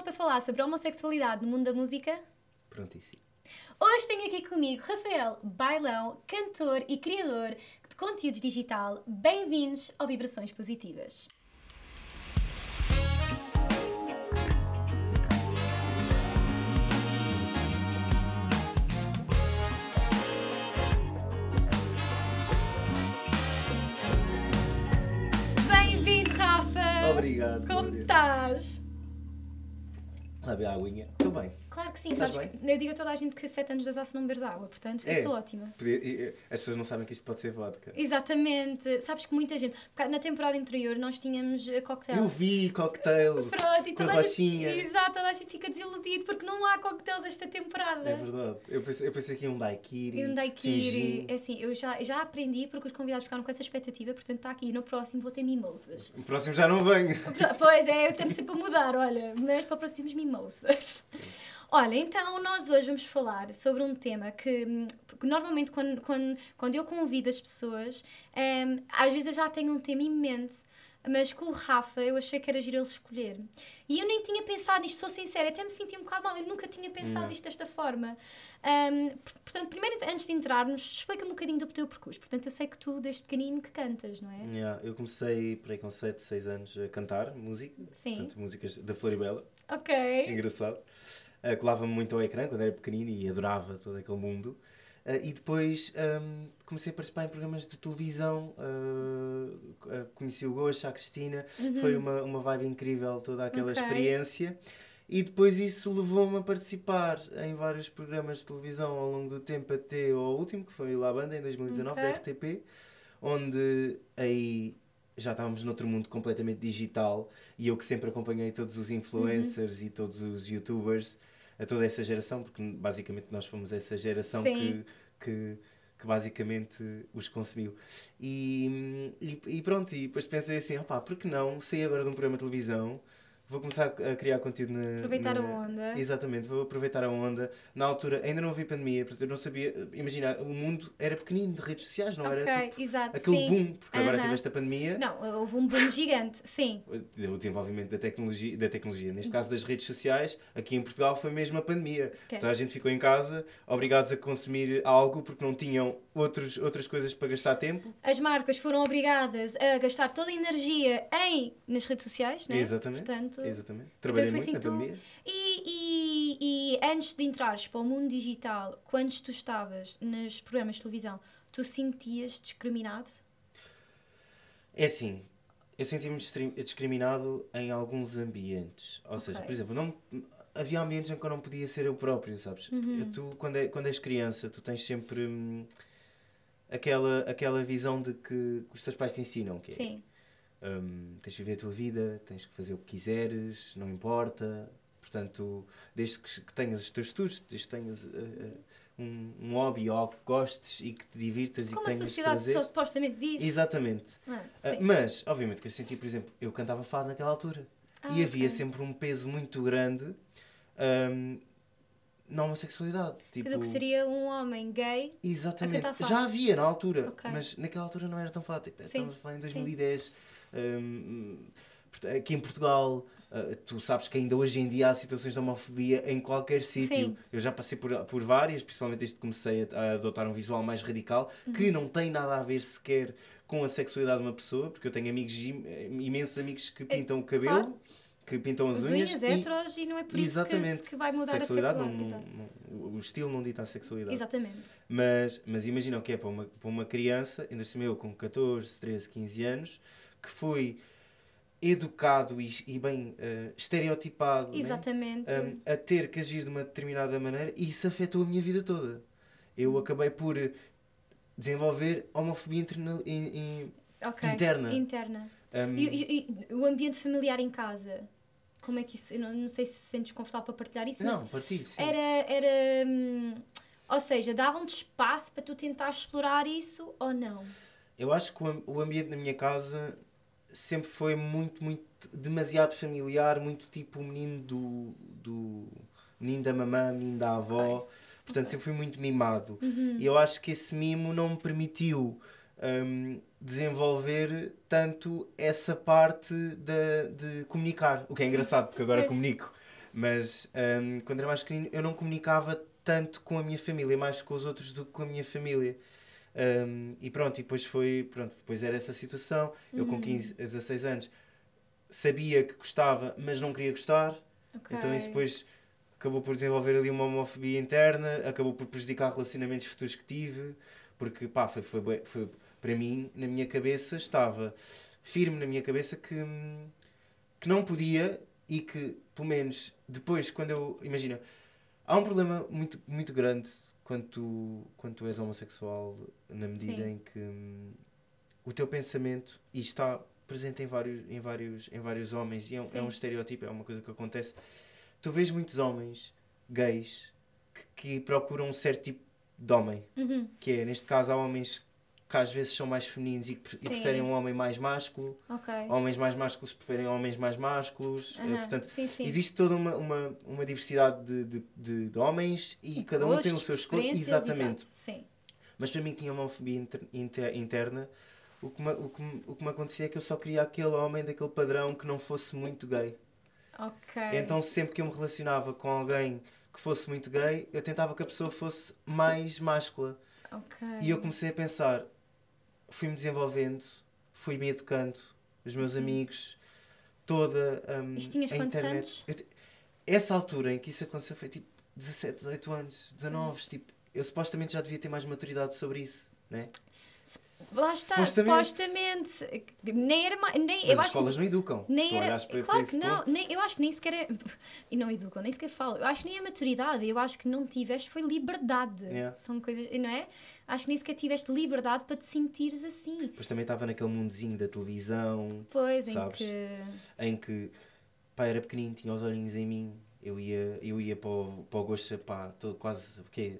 pronto para falar sobre a homossexualidade no mundo da música? Prontíssimo. Hoje tenho aqui comigo Rafael Bailão, cantor e criador de conteúdos digital. Bem-vindos ao Vibrações Positivas. Bem-vindo, Rafa! Obrigado. Como estás? A aguinha. Estou bem. Claro que sim, Estás sabes bem? que eu digo a toda a gente que 7 anos de azar se não beberes água, portanto É. estou ótima. As pessoas não sabem que isto pode ser vodka. Exatamente, sabes que muita gente, na temporada anterior nós tínhamos eh, cocktail. Eu vi cocktails Pronto, e toda a a gente, exato, toda a gente fica desiludido porque não há cocktails esta temporada. É verdade. Eu pensei, eu pensei que ia um daiquiri. E um daiquiri, é assim, eu já, já aprendi porque os convidados ficaram com essa expectativa, portanto está aqui, no próximo vou ter mimosas. O próximo já não venho. Pois é, eu temos sempre a mudar, olha, mas para próximos mimosas. Olha, então nós hoje vamos falar sobre um tema que, normalmente quando, quando, quando eu convido as pessoas, hum, às vezes eu já tenho um tema imenso, mas com o Rafa eu achei que era giro ele escolher. E eu nem tinha pensado nisto, sou sincera, até me senti um bocado mal, eu nunca tinha pensado nisto desta forma. Hum, por- portanto, primeiro, antes de entrarmos, explica-me um bocadinho do teu percurso. Portanto, eu sei que tu, desde pequenino, que cantas, não é? Yeah, eu comecei por aí com 7, 6 anos a cantar música. Sim. Portanto, músicas da Floribela. Ok. Engraçado. Uh, colava-me muito ao ecrã quando era pequenino e adorava todo aquele mundo. Uh, e depois um, comecei a participar em programas de televisão. uh, conheci o Gosto, a Cristina. Foi uma, uma vibe incrível toda aquela Uhum. Ok. experiência. E depois isso levou-me a participar em vários programas de televisão ao longo do tempo, até ao último, que foi La Banda, em 2019, da Ok. RTP, onde aí já estávamos noutro mundo completamente digital e eu que sempre acompanhei todos os influencers e todos os youtubers, a toda essa geração, porque basicamente nós fomos essa geração Sim. que, que, que basicamente os consumiu. E, e, e pronto, e depois pensei assim, opá, por que não sair agora de um programa de televisão, vou começar a criar conteúdo na... Aproveitar a na- onda. Exatamente, vou aproveitar a onda. Na altura ainda não havia pandemia, portanto eu não sabia, imagina, o mundo era pequenino de redes sociais, não ok, era tipo exato. aquele sim. boom, porque agora Aham. tiveste a pandemia. Não, houve um boom gigante, sim. O desenvolvimento da tecnologia, da tecnologia, neste caso das redes sociais, aqui em Portugal foi mesmo a pandemia. Esquece. Toda a gente ficou em casa, obrigados a consumir algo porque não tinham outros, outras coisas para gastar tempo. As marcas foram obrigadas a gastar toda a energia em, nas redes sociais, não é? Exatamente. Portanto, Exatamente. Trabalhei foi muito assim na tu- pandemia. E, e, e antes de entrares para o mundo digital, quando tu estavas nos programas de televisão, tu sentias discriminado? É assim, eu senti-me discriminado em alguns ambientes. Ou seja, Ok. por exemplo, não, havia ambientes em que eu não podia ser eu próprio, sabes? Uhum. Tu, quando, é, quando és criança, tu tens sempre hum, aquela, aquela visão de que os teus pais te ensinam, que é, Sim. hum, tens de viver a tua vida, tens que fazer o que quiseres, não importa. Portanto, desde que, que tenhas os teus estudos, desde que tenhas eh, um, um hobby ou algo que gostes e que te divirtas e Como que a tenhas sociedade prazer. só supostamente diz. Exatamente. Ah, Ah, sim. mas, obviamente, que eu senti, por exemplo, eu cantava fado naquela altura. Ah, e havia ok. sempre um peso muito grande ahm, na homossexualidade. Tipo, Mas o que seria um homem gay? Exatamente. Já havia na altura, Ok. mas naquela altura não era tão fácil. Tipo, Estamos a falar em sim. 2010. ahm, porta- aqui em Portugal, ah, tu sabes que ainda hoje em dia há situações de homofobia em qualquer sítio. Eu já passei por, por várias, principalmente desde que comecei a, a adotar um visual mais radical, que Uhum. não tem nada a ver sequer com a sexualidade de uma pessoa, porque eu tenho amigos, im- imensos amigos que pintam o cabelo, É, claro. Que pintam as As unhas. unhas e- heteros e não é por Exatamente. isso que, que vai mudar sexualidade, a sexualidade. não- o estilo não dita a sexualidade. Exatamente. Mas, mas imagina o que é para uma, para uma criança, ainda assim eu com 14, 13, 15 anos, que foi educado e, e bem eh, estereotipado né? Exatamente. Um, a ter que agir de uma determinada maneira e isso afetou a minha vida toda. Eu acabei por eh, desenvolver homofobia interna, in- in- Ok. interna. Interna. um, E, e- e o ambiente familiar em casa? Como é que isso. Eu não, não sei se sentes confortável para partilhar isso, não, partilho, sim. era. era hum, ou seja, davam-te espaço para tu tentar explorar isso ou não? Eu acho que o, am- o ambiente na minha casa sempre foi muito, muito, demasiado familiar, muito tipo o menino do, do menino da mamã, menino da avó. Portanto, sempre fui muito mimado. Uhum. E eu acho que esse mimo não me permitiu hum, desenvolver tanto essa parte de, de comunicar. O que é engraçado, porque agora Pois. comunico Mas hum, quando era mais pequenino eu não comunicava tanto com a minha família, mais com os outros do que com a minha família. Um, e pronto, e depois foi, pronto, depois era essa situação. Eu com 15 a 16 anos sabia que gostava, mas não queria gostar. Ok. Então isso depois acabou por desenvolver ali uma homofobia interna, acabou por prejudicar relacionamentos futuros que tive, porque pá, foi, foi, foi para mim, na minha cabeça, estava firme na minha cabeça que, que não podia e que, pelo menos, depois, quando eu. Imagina, há um problema muito, muito grande quando tu, quando tu és homossexual, na medida Sim. em que hum, o teu pensamento, e está presente em vários, em vários, em vários homens, e é, um- é um estereótipo, é uma coisa que acontece. Tu vês muitos homens gays que, que procuram um certo tipo de homem, Uhum. que é, neste caso, há homens que às vezes são mais femininos e, e preferem um homem mais másculo, Ok. homens mais másculos preferem homens mais másculos, Aham. portanto, sim, sim. existe toda uma, uma, uma diversidade de, de, de, de homens e, cada um tem o seu preferências, Exatamente. Sim. Mas para mim tinha uma homofobia inter- inter- interna. O que, me, o, que me, o que me acontecia é que eu só queria aquele homem daquele padrão que não fosse muito gay. Ok. Então sempre que eu me relacionava com alguém que fosse muito gay, eu tentava que a pessoa fosse mais máscula. Ok. E eu comecei a pensar, fui-me desenvolvendo, fui-me educando, os meus Sim. amigos, toda hum, Isto tinhas a internet. anos? Essa altura em que isso aconteceu foi tipo 17, 18 anos, 19, tipo, eu supostamente já devia ter mais maturidade sobre isso, né? Lá está, Supostamente. supostamente. Nem era mais. Nem, Mas eu as acho escolas não educam. Nem era. para, claro que não, nem, eu acho que nem sequer é. E não educam, nem sequer falam. Eu acho que nem a maturidade, eu acho que não tiveste foi liberdade. Yeah. São coisas, não é? Acho que nem sequer tiveste liberdade para te sentires assim. Depois também estava naquele mundozinho da televisão, Pois, Sabes? em que. em que pá, era pequenino, tinha os olhinhos em mim. Eu ia, eu ia para o, para o Gocha, pá, todo, quase, o quê?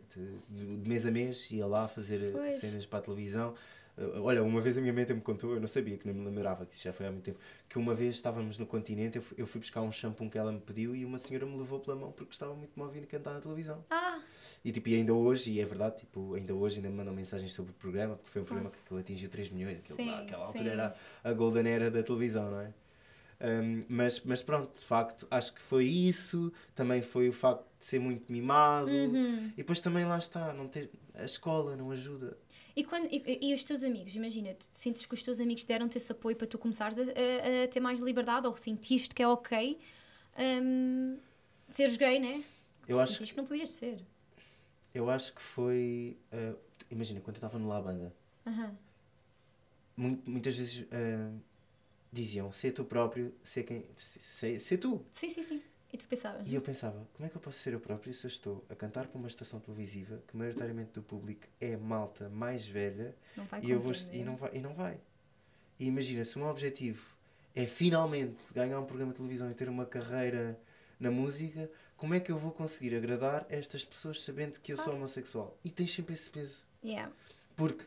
De, de mês a mês, ia lá fazer Pois. cenas para a televisão. Eh, Olha, uma vez a minha mãe até me contou, eu não sabia, que não me lembrava, que isso já foi há muito tempo, que uma vez estávamos no continente, eu fui, eu fui buscar um shampoo que ela me pediu e uma senhora me levou pela mão porque gostava muito me ouvir cantar na televisão. Ah, E tipo, e ainda hoje, e é verdade, tipo, ainda hoje ainda me mandam mensagens sobre o programa, porque foi um programa que aquilo atingiu 3 milhões, aquilo, Sim, naquela sim. altura era a golden era da televisão, não é? Um, mas, mas pronto, de facto, acho que foi isso, também foi o facto de ser muito mimado, uhum. e depois também lá está, não ter, a escola não ajuda. E, quando, e, e os teus amigos, imagina, tu sentes que os teus amigos deram-te esse apoio para tu começares a, a- a ter mais liberdade ou sentiste que é ok hum, seres gay, né? Eu tu acho, sentiste que não podias ser. eu acho que foi, uh, imagina, quando eu estava no La Banda, Aham. mu- muitas vezes uh, diziam, ser tu próprio, ser quem, ser, ser tu, Sim, sim, sim. E tu pensavas? E eu pensava, como é que eu posso ser eu próprio se eu estou a cantar para uma estação televisiva que maioritariamente do público é malta mais velha Não vai e, eu vou, e, não vai, e não vai. E imagina, se o meu objetivo é finalmente ganhar um programa de televisão e ter uma carreira na música, como é que eu vou conseguir agradar estas pessoas sabendo que eu sou Claro. homossexual? E tens sempre esse peso. Yeah. Porque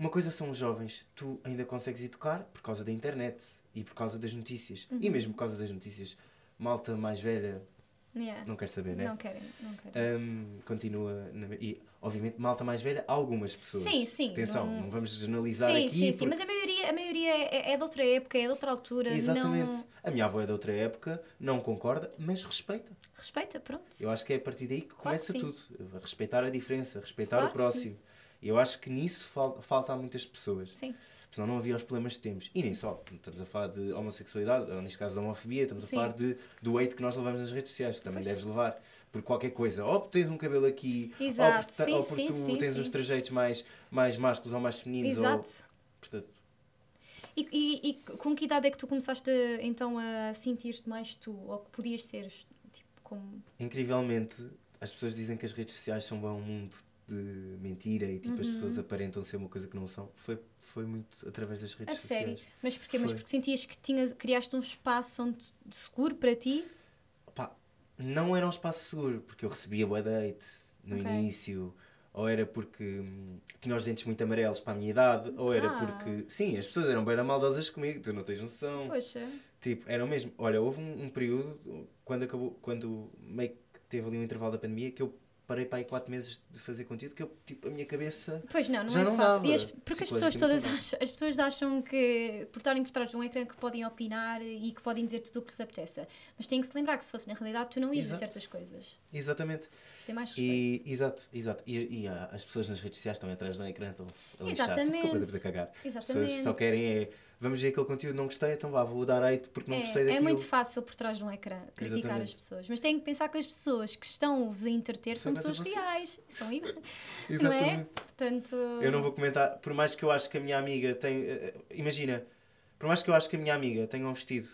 uma coisa são os jovens, tu ainda consegues educar por causa da internet e por causa das notícias. E Uhum. mesmo por causa das notícias, malta mais velha Yeah. não quer saber, né? Não querem, não querem. Hum, continua. na- e, obviamente, malta mais velha, algumas pessoas. sim, sim. Atenção, não, não- vamos generalizar Sim, aqui. sim, sim. porque- Mas a maioria, a maioria é, é de outra época, é de outra altura. Exatamente. Não... A minha avó é de outra época, não concorda, mas respeita. Respeita, pronto. Eu acho que é a partir daí que Claro que começa sim. tudo. Respeitar a diferença, respeitar Claro o que próximo. E eu acho que nisso fal- falta a muitas pessoas. Sim. Senão não havia os problemas que temos. E nem só. Estamos a falar de homossexualidade, ou neste caso da homofobia, estamos Sim. a falar de, do hate que nós levamos nas redes sociais, que também Pois. deves levar. Por qualquer coisa. Ou porque tens um cabelo aqui, Exato. ou porque, Sim, ou porque sim, tu sim, tens uns trajeitos mais, mais másculos ou mais femininos. Exato. Ou, portanto, E, e, e com que idade é que tu começaste então a sentir-te mais tu? Ou que podias ser? Tipo, como... incrivelmente, as pessoas dizem que as redes sociais são um mundo de mentira e tipo, as Uhum. pessoas aparentam ser uma coisa que não são. Foi, foi muito através das A redes sério? sociais. Mas porquê? Mas Foi. porque sentias que tinhas, criaste um espaço onde, de seguro para ti? Pá, não era um espaço seguro, porque eu recebia bué date no Ok. início, ou era porque hum, tinha os dentes muito amarelos para a minha idade, ou era Ah. porque. Sim, as pessoas eram bem maldosas comigo, tu não tens noção. Poxa. Tipo, eram mesmo. Olha, houve um, um período, quando acabou, quando meio que teve ali um intervalo da pandemia, que eu parei para aí 4 meses de fazer conteúdo que eu, tipo, a minha cabeça. Pois não, não Já é não fácil. dava, as- porque as pessoas todas acham, as pessoas acham que por estarem por trás de um ecrã que podem opinar e que podem dizer tudo o que lhes apeteça. Mas têm que se lembrar que se fosse na realidade tu não ias dizer certas coisas. Exatamente. Isto tem mais respeito. E, exato, exato. E, e, ah, as pessoas nas redes sociais estão atrás de um ecrã, estão-se a lixar, Exatamente. completamente a cagar. As pessoas Exatamente. só querem é, vamos ver aquele conteúdo, não gostei, então vá, vou dar hate porque não gostei É, daquilo. é muito fácil por trás de um ecrã criticar Exatamente. as pessoas. Mas têm que pensar que as pessoas que estão-vos a entreter são São pessoas reais. São iguais. não é? Portanto. Eu não vou comentar, por mais que eu acho que a minha amiga tem. eh, imagina, por mais que eu acho que a minha amiga tenha um vestido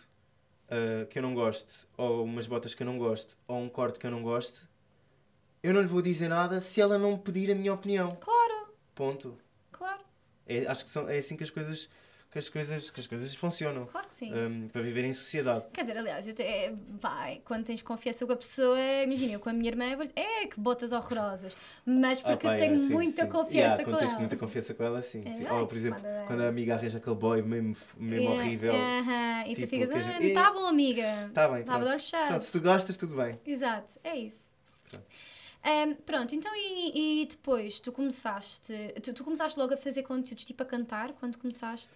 eh, que eu não gosto, ou umas botas que eu não gosto, ou um corte que eu não gosto, eu não lhe vou dizer nada se ela não pedir a minha opinião. Claro, Ponto. claro, É, acho que são, é assim que as coisas, que as coisas, que as coisas funcionam. claro que sim. Um, para viver em sociedade. Quer dizer, aliás, é, vai, quando tens confiança com a pessoa, imagina, eu com a minha irmã, é que botas horrorosas. Mas porque Ah, eu pá, tenho é, sim, muita sim. confiança Yeah, com quando tens ela. muita confiança com ela, sim. É, sim. Ou, por exemplo, manda- quando a amiga arranja aquele boy mesmo, mesmo É, horrível. aham, E tu Tipo, ficas, que a ah, gente- tá bom, amiga. Tá bem, de pronto. Pronto, se tu gostas, tudo bem. Exato, é isso. Pronto. Ahm, pronto, então e, e depois tu começaste, tu, tu começaste logo a fazer conteúdos tipo a cantar quando começaste?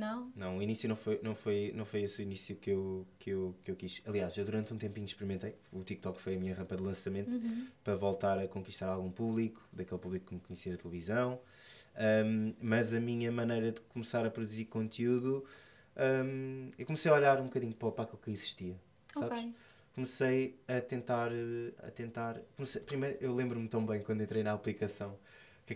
Não. Não? O início não foi, não foi, não foi esse o início que eu, que, eu, que eu quis. Aliás, eu durante um tempinho experimentei. O TikTok foi a minha rampa de lançamento Uhum. para voltar a conquistar algum público, daquele público que me conhecia da televisão. Um, mas a minha maneira de começar a produzir conteúdo, um, eu comecei a olhar um bocadinho para, aquilo que existia. Sabes? Ok. comecei a tentar eh, a tentar comecei- primeiro eu lembro-me tão bem quando entrei na aplicação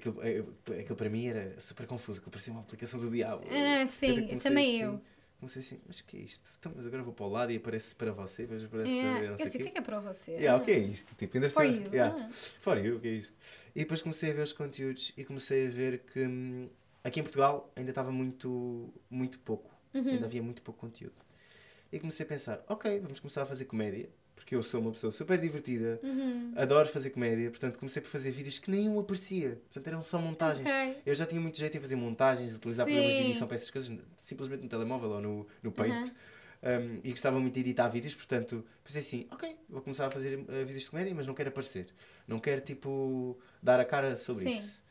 que aquilo, eh, aquilo para mim era super confuso aquilo parecia uma aplicação do diabo Ah, Eu sim, comecei também assim, eu. comecei assim mas que é isto então, mas agora vou para o lado e aparece para você depois aparece Yeah, para não eu sei sei, o que é que é para você? Yeah, Ah, o que é isto tipo ainda For you. yeah. ah. For you, o que é isto? E depois comecei a ver os conteúdos e comecei a ver que hum, aqui em Portugal ainda estava muito, muito pouco. Uhum. Ainda havia muito pouco conteúdo. E comecei a pensar, ok, vamos começar a fazer comédia, porque eu sou uma pessoa super divertida, Uhum. adoro fazer comédia, portanto comecei por fazer vídeos que nem eu aparecia. Portanto eram só montagens. Ok. Eu já tinha muito jeito em fazer montagens, utilizar programas de Sim. edição para essas coisas, simplesmente no telemóvel ou no, no Paint. Um, e gostava muito de editar vídeos, portanto pensei assim: ok, vou começar a fazer uh, vídeos de comédia, mas não quero aparecer. Não quero, tipo, dar a cara sobre Sim. isso.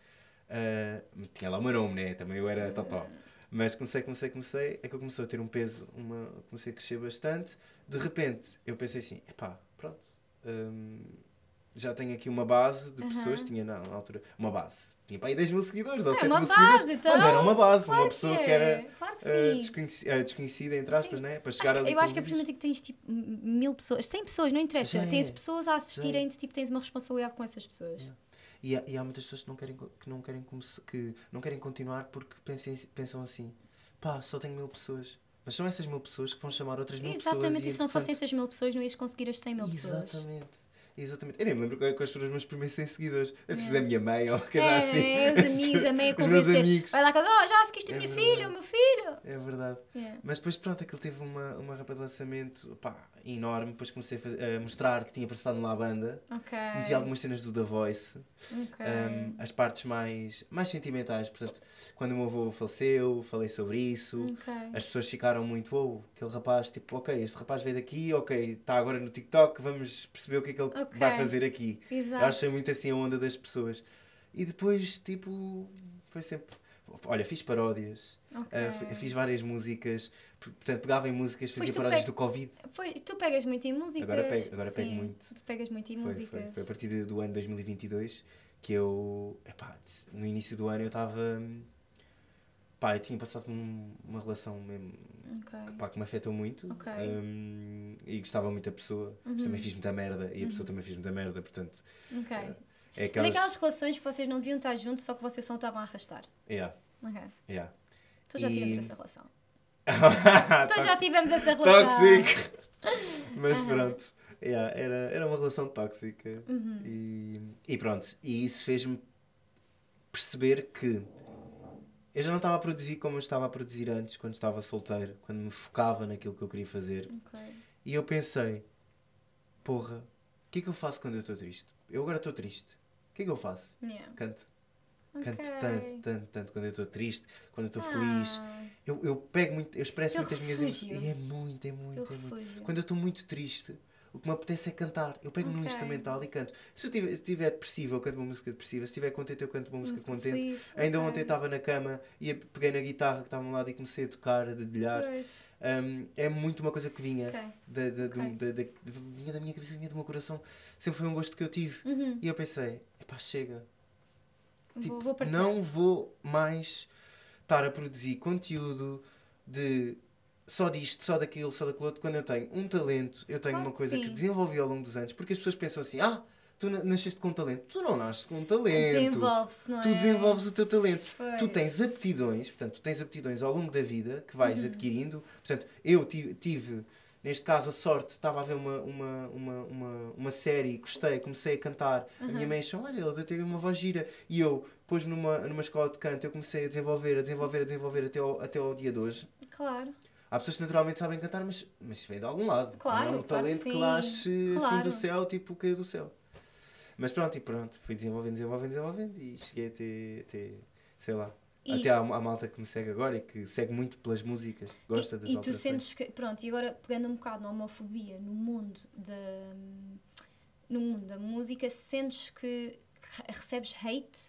Uh, tinha lá o meu nome, né? Também eu era totó. Mas comecei, comecei, comecei. Aquilo começou a ter um peso, uma, comecei a crescer bastante. De repente, eu pensei assim: epá, pronto. um, já tenho aqui uma base de pessoas, Aham. tinha na, na altura uma base. Tinha para aí 10 mil seguidores ou É 7 uma mil base, seguidores. então. Mas era uma base, Claro uma pessoa que, que é. era Claro que uh, uh, desconhecida, entre aspas, Sim. né? Para Acho chegar que- ali eu acho que a partir que tens tipo mil pessoas, 100 pessoas, não interessa, Já tens é. pessoas a assistirem, tipo, tens uma responsabilidade com essas pessoas. E há, e há muitas pessoas que não querem, que não querem, que não querem continuar porque pensem, pensam assim: pá, só tenho mil pessoas. Mas são essas mil pessoas que vão chamar outras mil pessoas. Exatamente, e, se não fossem essas mil pessoas, não ias conseguir as 100 mil pessoas. Exatamente. Exatamente. Eu nem me lembro quais quais foram os meus primeiros 100 seguidores. Ser É. da minha mãe ou coisa É, assim. é, os amigos, a meia Os meus convencer. amigos. Vai lá e oh, já seguiste a É minha verdade. filha, o meu filho. É verdade. Yeah. Mas depois, pronto, aquilo teve uma, uma rampa de lançamento pá, enorme. Depois comecei a, a mostrar que tinha participado numa banda. Ok. Meti algumas cenas do The Voice. Ok. Um, as partes mais, mais sentimentais. Portanto, quando o meu avô faleceu, falei sobre isso. Ok. As pessoas ficaram muito, oh, aquele rapaz, tipo, ok, este rapaz veio daqui, ok, está agora no TikTok, vamos perceber o que é que ele Ok. vai fazer aqui. Exato. Eu achei muito assim a onda das pessoas. E depois, tipo, foi sempre. Olha, fiz paródias, Ok. uh, fi- fiz várias músicas, portanto, pegava em músicas, fazia paródias pe- do Covid. Pois, tu pegas muito em músicas. Agora pego- agora pego Sim, muito. Tu pegas muito em Foi, músicas. foi, foi a partir do ano 2022 que eu. Epá, no início do ano eu estava. Pá, eu tinha passado um- uma relação mesmo Ok. pá, que me afetou muito Ok. um, e gostava muito da pessoa. mas Uhum. Também fiz muita merda e a pessoa também fez muita merda, portanto. Ok. É É aquelas. daquelas relações que vocês não deviam estar juntos, só que vocês só estavam a arrastar. Yeah, Ok. yeah. Então já E- tivemos essa relação. Então já tivemos essa relação. Tóxico! Mas Aham. pronto, yeah, era, era uma relação tóxica Uhum. e, e pronto. E isso fez-me perceber que eu já não estava a produzir como eu estava a produzir antes, quando estava solteiro, quando me focava naquilo que eu queria fazer. Ok. E eu pensei, porra, o que é que eu faço quando eu estou triste? Eu agora estou triste. O que é que eu faço? Yeah. Canto. Canto tanto, tanto, tanto. Quando eu estou triste, quando eu estou feliz. Ah, Eu, eu pego muito, eu expresso muito as minhas emoções. E é muito, é muito, Teu é muito. refúgio. Quando eu estou muito triste, o que me apetece é cantar. Eu pego num Ok. instrumental e canto. Se eu estiver, depressivo, eu canto uma música depressiva. Se estiver contente, eu canto uma música Música contente. feliz, Ainda ok. ontem estava na cama e peguei na guitarra que estava ao lado e comecei a tocar, a dedilhar. Um, é muito uma coisa que vinha, ok. da, da, da- da- vinha da minha cabeça, vinha do meu coração. Sempre foi um gosto que eu tive. Uhum. E eu pensei, epá, chega. Tipo, vou, vou não vou mais estar a produzir conteúdo de só disto, só daquilo, só daquilo outro, quando eu tenho um talento, eu tenho uma que coisa que sim. desenvolvi ao longo dos anos, porque as pessoas pensam assim, ah, tu na- nasceste com um talento. Tu não nasces com um talento. Desenvolve-se, não é? Tu desenvolves o teu talento. Pois. Tu tens aptidões, portanto, tu tens aptidões ao longo da vida que vais Uhum. adquirindo. Portanto, eu tive, neste caso, a sorte, estava a ver uma, uma, uma, uma, uma série, gostei, comecei a cantar. A minha Uhum. mãe achou, olha, ele teve uma voz gira. E eu, depois numa, numa escola de canto, eu comecei a desenvolver, a desenvolver, a desenvolver até ao, até ao dia de hoje. Claro. Há pessoas que naturalmente sabem cantar, mas, mas isso vem de algum lado. Claro, não é um claro que talento que, nasce assim Claro. do céu, tipo caiu do céu. Mas pronto, e pronto, fui desenvolvendo, desenvolvendo, desenvolvendo e cheguei até, até sei lá, E- até à, à malta que me segue agora e que segue muito pelas músicas, gosta das e, e tu alterações. sentes que, pronto, e agora pegando um bocado na homofobia no mundo da, no mundo da música, sentes que re- recebes hate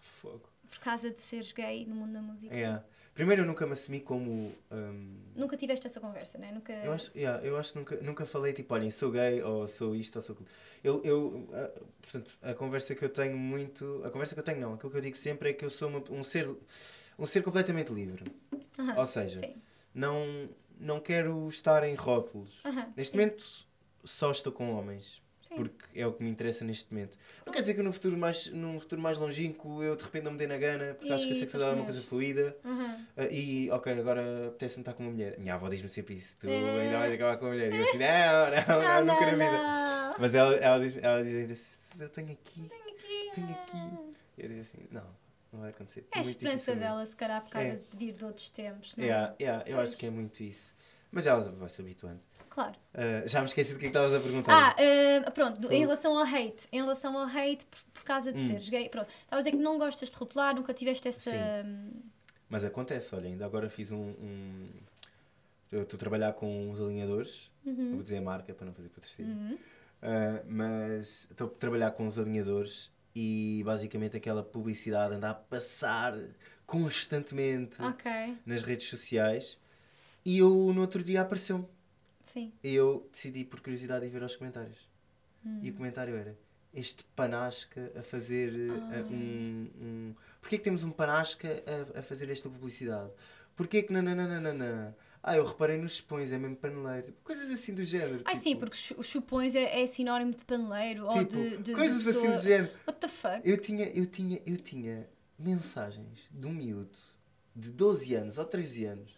Fogo. por causa de seres gay no mundo da música? É. Primeiro eu nunca me assumi como... hum, Nunca tiveste essa conversa, né? Nunca... Eu acho, yeah, eu acho que nunca, nunca falei tipo, olhem, sou gay ou sou isto ou sou aquilo. Eu, eu, ah, portanto, a conversa que eu tenho muito. A conversa que eu tenho não, aquilo que eu digo sempre é que eu sou uma- um, ser, um ser completamente livre. Aham, Ou seja, Sim. não, não quero estar em rótulos. Aham, Neste sim, momento só estou com homens. Sim. Porque é o que me interessa neste momento. Não quer dizer que no futuro mais, num futuro mais longínquo eu de repente não me dê na gana, porque acho que a E sexualidade é uma coisa fluida. Aham. Ah, e, ok, agora apetece-me estar com uma mulher. Minha avó diz-me sempre isso. Tu É. ainda vais acabar com uma mulher. E eu assim, não, não, não, nunca na vida. não. Mas ela, ela, diz, ela diz ainda assim, eu tenho aqui. Aqui, Tenho ah. aqui. E eu digo assim, não, não vai acontecer. É a esperança dela, se calhar, por causa É. de vir de outros tempos, não é? Yeah, yeah, eu Pois. acho que é muito isso. Mas ela vai se habituando. Claro. Ah, já me esqueci do que é que estavas a perguntar. Ah, eh, pronto, do- em Hum. relação ao hate, em relação ao hate por, por causa de Hum. seres gay, pronto, estava a dizer que não gostas de rotular, nunca tiveste essa. Sim. hum, Mas acontece, olha, ainda agora fiz um. um... Eu estou a trabalhar com uns alinhadores. Uhum. Vou dizer a marca para não fazer patrocínio. Uhum. Uh, mas estou a trabalhar com os alinhadores e basicamente aquela publicidade anda a passar constantemente Ok, nas redes sociais e eu no outro dia apareceu-me sim. e eu decidi por curiosidade ir ver os comentários Hum. e o comentário era este panasca a fazer uh, Ah. um, um... Porquê que temos um panasca a, a fazer esta publicidade? Porquê que nananana? Ah, eu reparei nos chupões, é mesmo paneleiro. Tipo, Coisas assim do género. Ai tipo, sim, porque os chupões é, é sinónimo de paneleiro ou tipo, de, de, de coisas assim pessoa- do género. What the fuck? Eu tinha, eu tinha, eu tinha mensagens de um miúdo de 12 anos ou 13 anos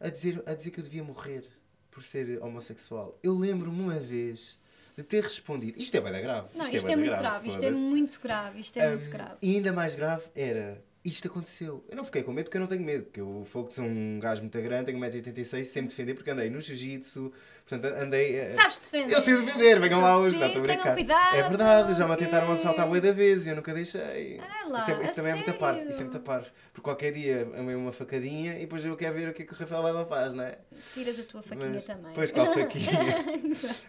a dizer, a dizer que eu devia morrer por ser homossexual. Eu lembro-me uma vez de ter respondido. Isto é bem grave. Não, isto, bué é da muito grave, isto é muito grave, isto é muito Um, grave. E ainda mais grave era. Isto aconteceu. Eu não fiquei com medo porque eu não tenho medo. Porque eu fogo sou um gajo muito grande, tenho 1,86m, sempre defender porque andei no jiu-jitsu. Portanto, andei. eh, Sabes defender? eu sei defender, venham lá hoje, não estou a brincar. cuidado, é verdade, já me tentaram assaltar a bué da vez e eu nunca deixei. Ah lá, isso é, isso também é muito parvo, isso é muito parvo. Porque qualquer dia amei uma facadinha e depois eu quero ver o que é que o Rafael Badão faz, não é? Tiras a tua faquinha Mas- também. Pois, qual faquinha?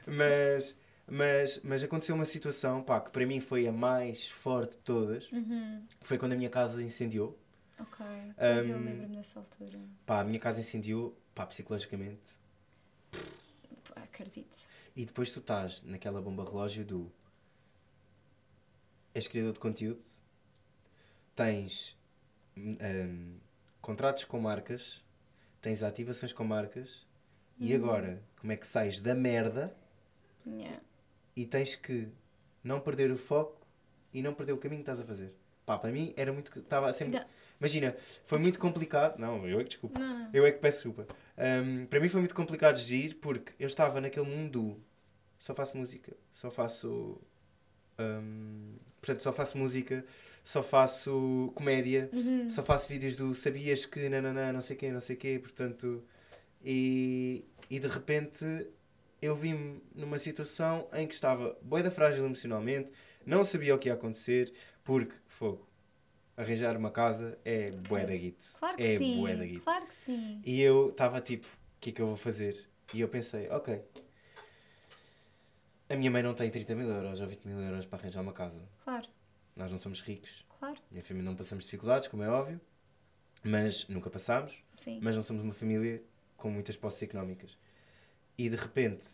Mas, mas, mas aconteceu uma situação, pá, que para mim foi a mais forte de todas. Uhum. Foi quando a minha casa incendiou. Ok, eu Um, lembro-me dessa altura. Pá, a minha casa incendiou, pá, psicologicamente. Pá, Acredito. E depois tu estás naquela bomba relógio do és criador de conteúdo, tens hum, contratos com marcas, tens ativações com marcas e Uhum. agora como é que sais da merda Yeah. E tens que não perder o foco e não perder o caminho que estás a fazer. Pá, para mim era muito. Estava ser. Não. Imagina, foi muito complicado. Não, eu é que desculpa. Não. Eu é que peço desculpa. Um, para mim foi muito complicado gerir porque eu estava naquele mundo do só faço música, só faço. um, portanto, só faço música, só faço comédia, Uhum. só faço vídeos do sabias que nananã, não sei quê, não sei quê, portanto. E, e de repente eu vi-me numa situação em que estava boeda frágil emocionalmente, não sabia o que ia acontecer, porque, fogo, arranjar uma casa é boeda guito. Claro que é sim. bué guito. Claro que sim. E eu estava tipo, o que é que eu vou fazer? E eu pensei, ok, A minha mãe não tem 30 mil euros ou 20 mil euros para arranjar uma casa. Claro, Nós não somos ricos. claro. Minha família não passamos dificuldades, como é óbvio. Mas nunca passámos. Sim. Mas não somos uma família com muitas posses económicas. E de repente,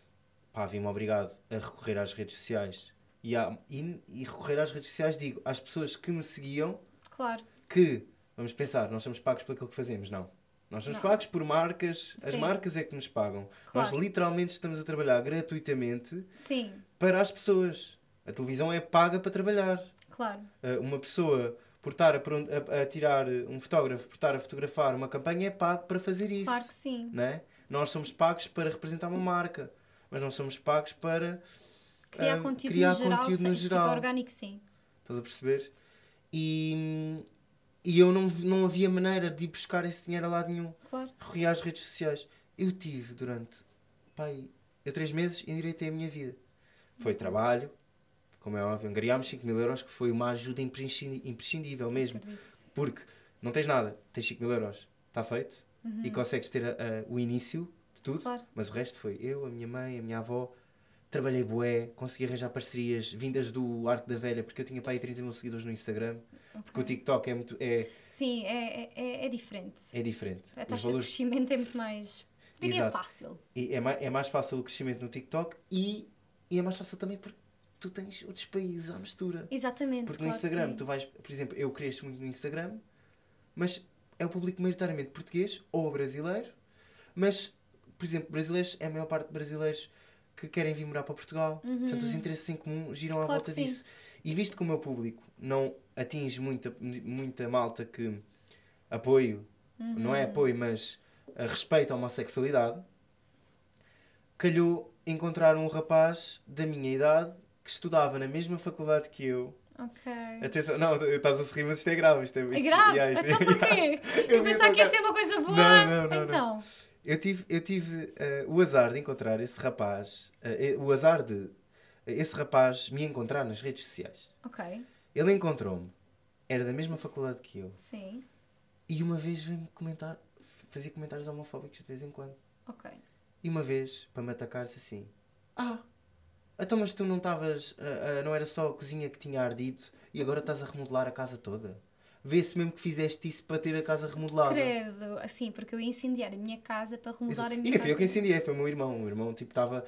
pá, vi-me obrigado a recorrer às redes sociais. E, a, e, e recorrer às redes sociais, digo, às pessoas que me seguiam, Claro. que, vamos pensar, nós somos pagos por aquilo que fazemos. Não. Nós somos Não. pagos por marcas, as Sim. marcas é que nos pagam. Claro. Nós literalmente estamos a trabalhar gratuitamente Sim, para as pessoas. A televisão é paga para trabalhar. claro. Uh, uma pessoa por estar a, a- a tirar, um fotógrafo por estar a fotografar uma campanha é pago para fazer isso. Claro que sim. Não é? Nós somos pagos para representar uma marca, mas não somos pagos para. Criar ah, conteúdo criar no geral, conteúdo no geral. tipo orgânico, sim. Estás a perceber? E, e eu não, não havia maneira de ir buscar esse dinheiro a lado nenhum. Claro. Recorri às redes sociais. Eu tive durante. Pai, eu três meses endireitei a minha vida. Foi trabalho, como é óbvio, angariámos 5 mil euros, que foi uma ajuda imprescindível mesmo. Porque não tens nada, tens 5 mil euros, está feito, e consegues ter a- a- o início de tudo, Claro. mas o resto foi eu, a minha mãe, a minha avó. Trabalhei bué, consegui arranjar parcerias vindas do Arco da Velha, porque eu tinha para aí 30 mil seguidores no Instagram, porque o TikTok é, muito, é, Sim, é, é- é, é diferente. é diferente. A taxa valores de crescimento é muito mais. Diria Exato. fácil. E é, mais, é mais fácil o crescimento no TikTok e, e é mais fácil também porque tu tens outros países à mistura. Exatamente. Porque no Instagram, sim. tu vais, por exemplo, eu cresço muito no Instagram, mas é o público maioritariamente português ou brasileiro, mas, por exemplo, brasileiros, é a maior parte de brasileiros que querem vir morar para Portugal. Portanto, os interesses em comum giram à Uhum. Claro volta que sim. disso. E visto que o meu público não atinge muita, muita malta que apoio, não Uhum. é apoio, mas a respeito à homossexualidade, calhou encontrar um rapaz da minha idade que estudava na mesma faculdade que eu. Ok. Atenção, não, estás a se rir, mas isto é grave. Isto é, É isto- grave? yeah, isto- Então porquê? Eu Eu pensava que ia ser uma coisa boa. Não, não, não, então. Eu tive, eu tive eh, o azar de encontrar esse rapaz, eh, o azar de esse rapaz me encontrar nas redes sociais. Ok. Ele encontrou-me, era da mesma faculdade que eu, Sim. e uma vez veio-me comentar, fazia comentários homofóbicos de vez em quando. Ok. E uma vez, para me atacar, disse assim: Ah, então mas tu não estavas, ah, ah, não era só a cozinha que tinha ardido e agora estás a remodelar a casa toda? Vê-se mesmo que fizeste isso para ter a casa remodelada. Credo. Assim, porque eu ia incendiar a minha casa para remodelar Exato. a E minha nem fui eu casa. que incendiei, foi o meu irmão. O meu irmão tipo estava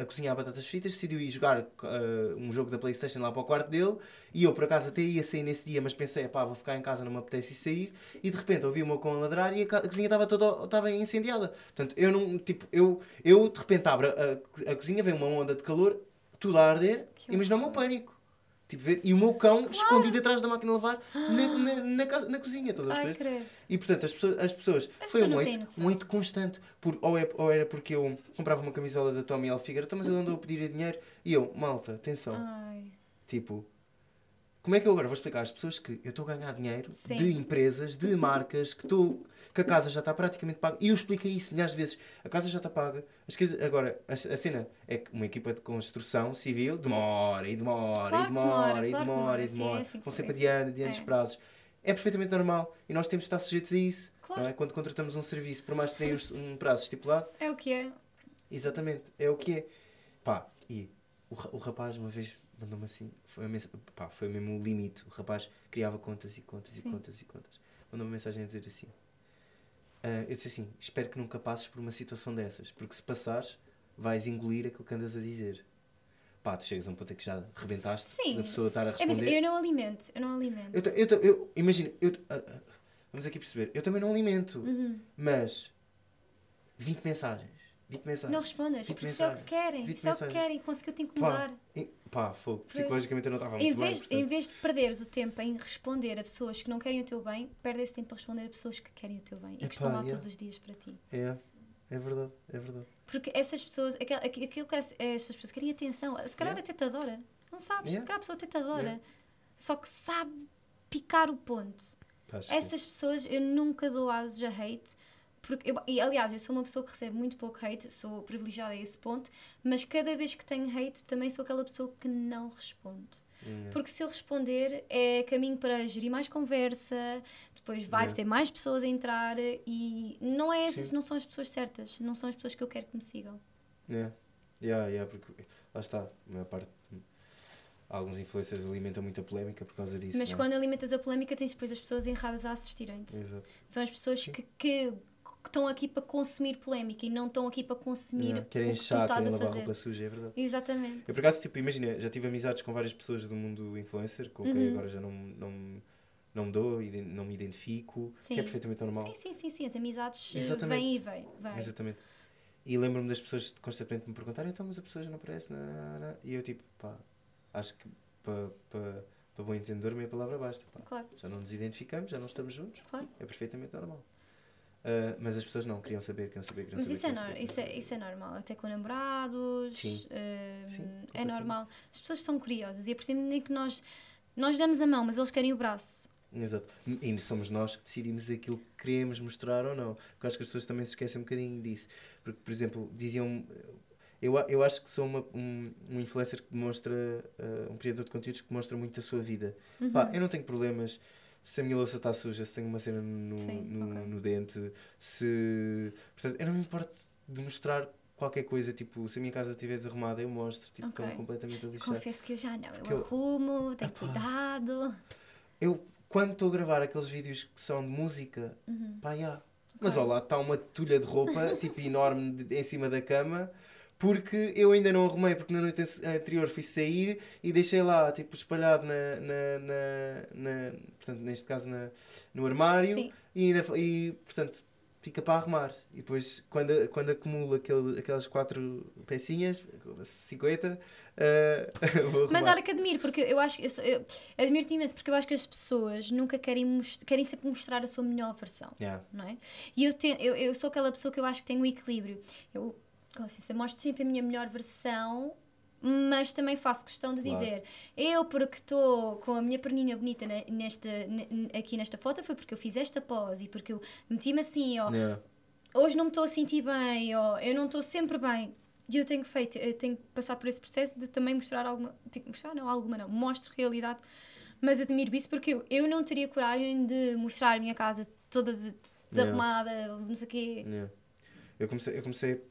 a cozinhar batatas fritas, decidiu ir jogar ah, um jogo da Playstation lá para o quarto dele e eu por acaso até ia sair nesse dia, mas pensei, pá, vou ficar em casa, não me apetece ir sair e de repente ouvi o meu cão a ladrar e a, a cozinha estava toda estava incendiada. Portanto, eu não, tipo, eu, eu de repente abro a, a cozinha, vem uma onda de calor, tudo a arder, Que imagina o meu pânico. Tipo, ver, e o meu cão escondido atrás da máquina de lavar na, na, na, casa, na cozinha, estás a Ai, perceber? credo. E portanto, as pessoas, as pessoas As foi pessoas um hate, um hate constante. Por, ou, é, ou era porque eu comprava uma camisola da Tommy Hilfiger, então, mas ele andou a pedir dinheiro e eu, malta, atenção, Ai. tipo, como é que eu agora vou explicar às pessoas que eu estou a ganhar dinheiro Sim. de empresas, de marcas, que, estou, que a casa já está praticamente paga? E eu expliquei isso milhares de vezes. A casa já está paga. As coisas- agora, a, a cena é que uma equipa de construção civil demora e demora Claro e demora demora, e claro demora demora. e Sim, demora. é assim que Vão sempre adiando, adiando É. os prazos. É perfeitamente normal e nós temos de estar sujeitos a isso. Claro. Não é? Quando contratamos um serviço, por mais que tenha um prazo estipulado, É o que é. Exatamente, é o que é. Pá, e o, o rapaz uma vez mandou-me assim, foi, uma pá, foi mesmo o limite. O rapaz criava contas e contas e Sim. contas e contas. Mandou-me uma mensagem a dizer assim: ah, Eu disse assim, espero que nunca passes por uma situação dessas, porque se passares, vais engolir aquilo que andas a dizer. Pá, tu chegas a um ponto em que já rebentaste Sim. da pessoa estar a É, responder. eu não alimento. Eu não alimento. Eu, eu, eu, imagina, eu, ah, vamos aqui perceber, eu também não alimento, Uhum. mas 20 mensagens. 20 mensagens. Não respondas. Vinte porque isso é o que querem. Isso é o que querem. Conseguiu-te incomodar. E- Pá, fogo. Psicologicamente eu não estava Em muito vez, bem. portanto- em vez de perderes o tempo em responder a pessoas que não querem o teu bem, perde esse tempo a responder a pessoas que querem o teu bem e Epá, que estão lá yeah. todos os dias para ti. É, é verdade, é verdade. Porque essas pessoas, aquel- aqu- aquilo que es- essas pessoas querem atenção. Se calhar Yeah. até te adora. Não sabes? Yeah. Se calhar a pessoa até te adora. Yeah. Só que sabe picar o ponto. Pá, Essas pessoas eu nunca dou asos a hate. Porque eu- e aliás, eu sou uma pessoa que recebe muito pouco hate, sou privilegiada a esse ponto, mas cada vez que tenho hate também sou aquela pessoa que não responde. Yeah. Porque se eu responder é caminho para gerir mais conversa, depois vai Yeah. ter mais pessoas a entrar e não é essas, Sim. não são as pessoas certas, não são as pessoas que eu quero que me sigam. Yeah. Yeah, yeah, porque lá está, a maior parte. Alguns influencers alimentam muita polémica por causa disso. Mas não é? quando alimentas a polémica, tens depois as pessoas erradas a assistirem-te. São as pessoas que, que, que estão aqui para consumir polémica e não estão aqui para consumir Yeah, o que Querem tu chá, estás querem a lavar roupa suja, é verdade. Exatamente. Eu por acaso, tipo, imagina, já tive amizades com várias pessoas do mundo influencer, com quem Uhum. agora já não, não, não me dou, não me identifico, Sim. que é perfeitamente normal. Sim, sim, sim, sim. As amizades eh, Exatamente. vêm e vêm. Exatamente. E lembro-me das pessoas constantemente me perguntarem, então, mas a pessoa já não aparece, não, não, não. E eu tipo, pá, acho que para pa, pa bom entendedor meia palavra basta. pá. Claro, Já não nos identificamos, já não estamos juntos, claro. é perfeitamente normal. Ah, mas as pessoas não, queriam saber, queriam saber, queriam Mas saber. isso é, saber, isso, é, isso é normal, até com namorados. Sim. eh, Sim, é normal. As pessoas são curiosas e nem que nós, nós damos a mão, mas eles querem o braço. Exato. E somos nós que decidimos aquilo que queremos mostrar ou não. Porque acho que as pessoas também se esquecem um bocadinho disso. Porque, por exemplo, diziam. Eu, eu acho que sou uma, um, um influencer que demonstra. uh, um criador de conteúdos que demonstra muito a sua vida. Uhum. Pá, eu não tenho problemas se a minha louça está suja, se tenho uma cena no, Sim, no, ok. no dente, se. Portanto, eu não me importo de mostrar qualquer coisa. Tipo, se a minha casa estiver desarrumada, eu mostro. Tipo, Ok. estou completamente a lixar. Confesso que eu já não. Eu Porque eu- arrumo, tenho cuidado. Eu, quando estou a gravar aqueles vídeos que são de música, Uhum. pá, já. Mas ó lá está uma tulha de roupa, tipo enorme, de- em cima da cama, porque eu ainda não arrumei, porque na noite anterior fui sair e deixei lá, tipo, espalhado na, na, na, na- portanto, neste caso na, no armário, Sim. e, e, portanto, fica para arrumar. E depois, quando, quando acumulo aquele, aquelas quatro pecinhas, 50, eh, vou arrumar. Mas olha que admiro, porque eu acho eu, eu admiro-te imenso, porque eu acho que as pessoas nunca querem, querem sempre mostrar a sua melhor versão. Yeah. não é? E eu, te, eu, eu sou aquela pessoa que eu acho que tem um equilíbrio. Eu, licença, mostro sempre a minha melhor versão, mas também faço questão de Claro. dizer, eu porque estou com a minha perninha bonita ne- nesta, ne- aqui nesta foto foi porque eu fiz esta pose e porque eu meti-me assim, ó, Yeah. hoje não me estou a sentir bem, ou eu não estou sempre bem. E eu tenho feito, eu tenho que passar por esse processo de também mostrar alguma, tipo, mostrar não, alguma não, mostro realidade, mas admiro isso porque eu, eu não teria coragem de mostrar a minha casa toda des- desarrumada, não sei o quê. Yeah. Eu comecei, eu comecei,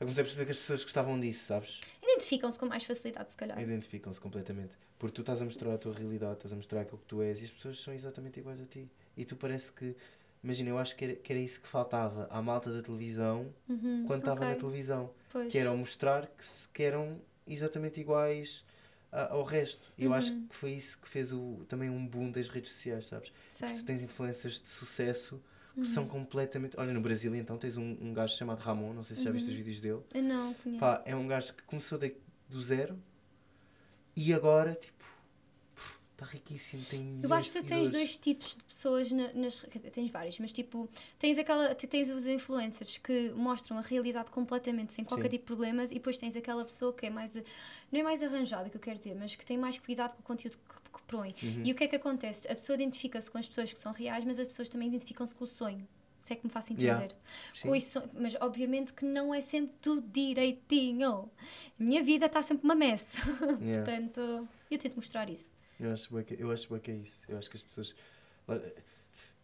eu comecei a perceber que as pessoas gostavam disso, sabes? Identificam-se com mais facilidade, se calhar. Identificam-se completamente. Porque tu estás a mostrar a tua realidade, estás a mostrar aquilo que tu és e as pessoas são exatamente iguais a ti. E tu parece que. Imagina, eu acho que era, que era isso que faltava à malta da televisão Uhum, quando estava na ok, televisão. pois. Que eram mostrar que, que eram exatamente iguais a- ao resto. E eu acho Uhum. que foi isso que fez o, também um boom das redes sociais, sabes? Sei. Porque tu tens influências de sucesso que Uhum. são completamente. Olha, no Brasil então tens um, um gajo chamado Ramon, não sei se já viste Uhum. os vídeos dele. Eu não conheço. Pá, é um gajo que começou de- do zero e agora, tipo, está riquíssimo. Tem Eu acho que tu tens dois tipos de pessoas na- nas. Tens vários, mas tipo, tens aquela. Tens os influencers que mostram a realidade completamente sem qualquer Sim. tipo de problemas e depois tens aquela pessoa que é mais. Não é mais arranjada, que eu quero dizer, mas que tem mais cuidado com o conteúdo que, que põe. Uhum. E o que é que acontece? A pessoa identifica-se com as pessoas que são reais, mas as pessoas também identificam-se com o sonho. Se é que me faço entender. Yeah. Sim. Isso, mas obviamente que não é sempre tudo direitinho. A minha vida está sempre uma mess. Yeah. Portanto, eu tento mostrar isso. Eu acho que, eu acho que é isso. Eu acho que as pessoas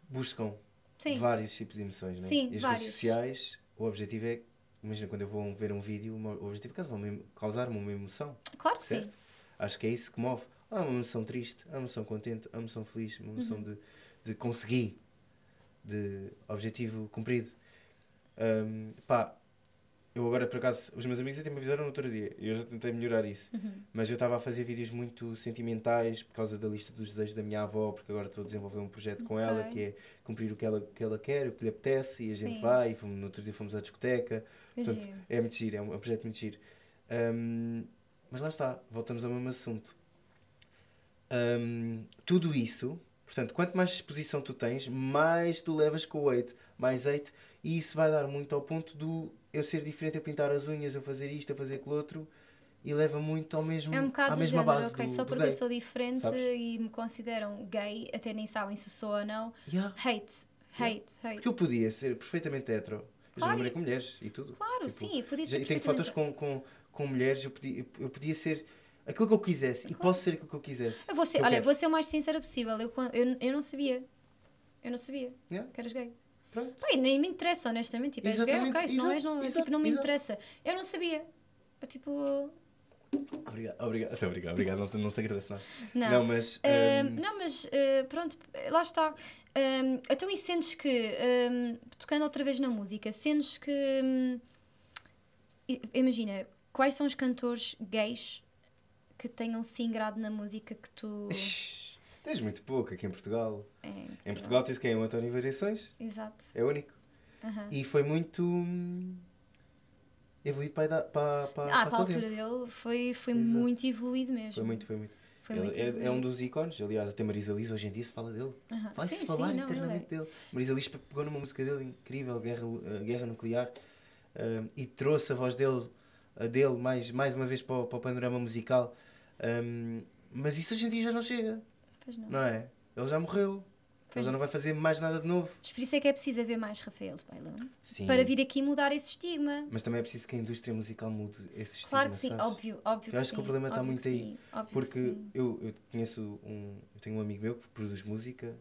buscam Sim. vários tipos de emoções, né? Sim, e as vários. redes sociais, o objetivo é. Imagina quando eu vou ver um vídeo, o objetivo é causar-me uma emoção. Claro que sim. Certo? Acho que é isso que move. Há uma emoção triste, há uma emoção contente, há uma emoção feliz, uma emoção Uhum. de, de conseguir, de objetivo cumprido. Ahm, pá, eu agora por acaso, os meus amigos até me avisaram no outro dia eu já tentei melhorar isso. Uhum. Mas eu estava a fazer vídeos muito sentimentais por causa da lista dos desejos da minha avó, porque agora estou a desenvolver um projeto com ela que é cumprir o que ela, que ela quer, o que lhe apetece, e a gente Sim. vai, e fomos, no outro dia fomos à discoteca. Portanto, Giro. é muito giro, é um, é um projeto muito giro. Ahm, mas lá está, voltamos ao mesmo assunto. Ahm, tudo isso, portanto, quanto mais exposição tu tens, mais tu levas com o hate, mais hate, e isso vai dar muito ao ponto do eu ser diferente, eu pintar as unhas, eu fazer isto, eu fazer aquilo outro, e leva muito ao mesmo, É um bocado à mesma género, base ok, do, só porque gay. eu sou diferente sabes? e me consideram gay, até nem sabem se sou ou não. Yeah, Hate, hate, hate. Porque eu podia ser perfeitamente hetero. Eu já Claro, namorei com mulheres e tudo. Claro, Tipo, sim, podia Já- ser E tenho fotos com, com, com mulheres, eu podia, eu podia ser aquilo que eu quisesse e posso ser aquilo que eu quisesse. Eu vou ser, Eu olha, quero. vou ser o mais sincera possível. Eu, eu, eu não sabia. Eu não sabia Yeah. que eras gay. Pronto. E nem me interessa, honestamente. Tipo, és gay, Exatamente, ok, se não és, não, exato, tipo, não me exato. interessa. Eu não sabia. Eu, tipo, Obrigado, obrigado. Até obrigado, obrigado. Não, não se agradece nada. Não. Não, mas. Ahm, hum, não, mas ah, pronto, lá está. Ahm, então, e sentes que, ahm, tocando outra vez na música, sentes que. hum, i- imagina, quais são os cantores gays que tenham se ingrado na música que tu. Tens muito pouco aqui em Portugal. É, Em Portugal tens quem? O António Variações. Exato. É o único. Aham. E foi muito. hum, evoluído para, para, para, Ah, para para a altura tempo. dele foi, foi Exato. muito evoluído mesmo. Foi muito, foi muito. Foi Ele é, é um dos ícones, aliás, até Marisa Liz hoje em dia se fala dele. Aham. Vai-se Sim, falar sim, não, eternamente dele. Marisa Liz pegou numa música dele incrível, Guerra, uh, Guerra Nuclear, um, e trouxe a voz dele, a dele mais, mais uma vez para o, para o panorama musical. Um, mas isso hoje em dia já não chega. Pois não. não é? Ele já morreu. Ele Pois já não vai fazer mais nada de novo. Mas por isso é que é preciso haver mais Rafael Bailão Sim. para vir aqui mudar esse estigma. Mas também é preciso que a indústria musical mude esse estigma, Claro que sim, sabes? óbvio, óbvio Eu acho que sim, o problema está muito que aí, sim, que Porque eu, eu conheço um. Eu tenho um amigo meu que produz música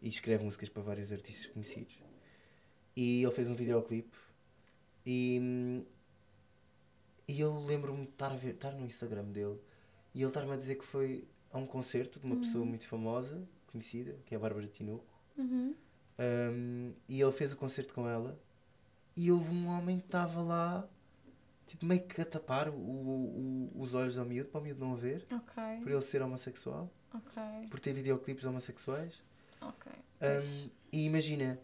e escreve músicas para vários artistas conhecidos. E ele fez um videoclipe e. E eu lembro-me de estar, a ver, estar no Instagram dele e ele estar-me a dizer que foi a um concerto de uma pessoa muito famosa, conhecida, que é a Bárbara Tinoco. Uhum. Um, e ele fez o concerto com ela e houve um homem que estava lá tipo meio que a tapar o, o- os olhos ao miúdo para o miúdo não ver Ok, por ele ser homossexual ok, por ter videoclipes homossexuais ok. Um, e imagina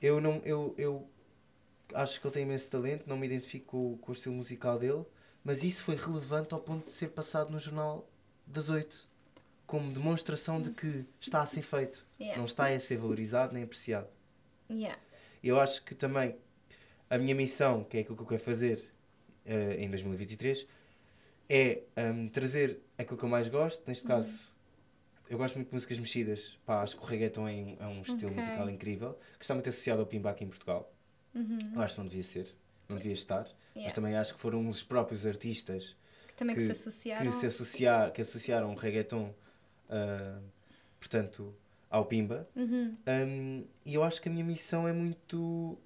eu não eu, eu acho que ele tem imenso talento não me identifico com, com o estilo musical dele mas isso foi relevante ao ponto de ser passado no jornal das oito como demonstração de que está a ser feito Yeah. não está a ser valorizado nem apreciado Yeah. eu acho que também a minha missão, que é aquilo que eu quero fazer eh, em 2023, é hum, trazer aquilo que eu mais gosto. Neste Uhum. caso, eu gosto muito de músicas mexidas. Pá, acho que o reggaeton é um, é um estilo Ok. musical incrível, que está muito associado ao pimba aqui em Portugal. Uhum. Eu acho que não devia ser, não devia estar. Mas Yeah. também acho que foram os próprios artistas Que também que, que- se associaram. que, se associar, que associaram o reggaeton, ah, portanto, ao pimba. Uhum. Um, e eu acho que a minha missão é muito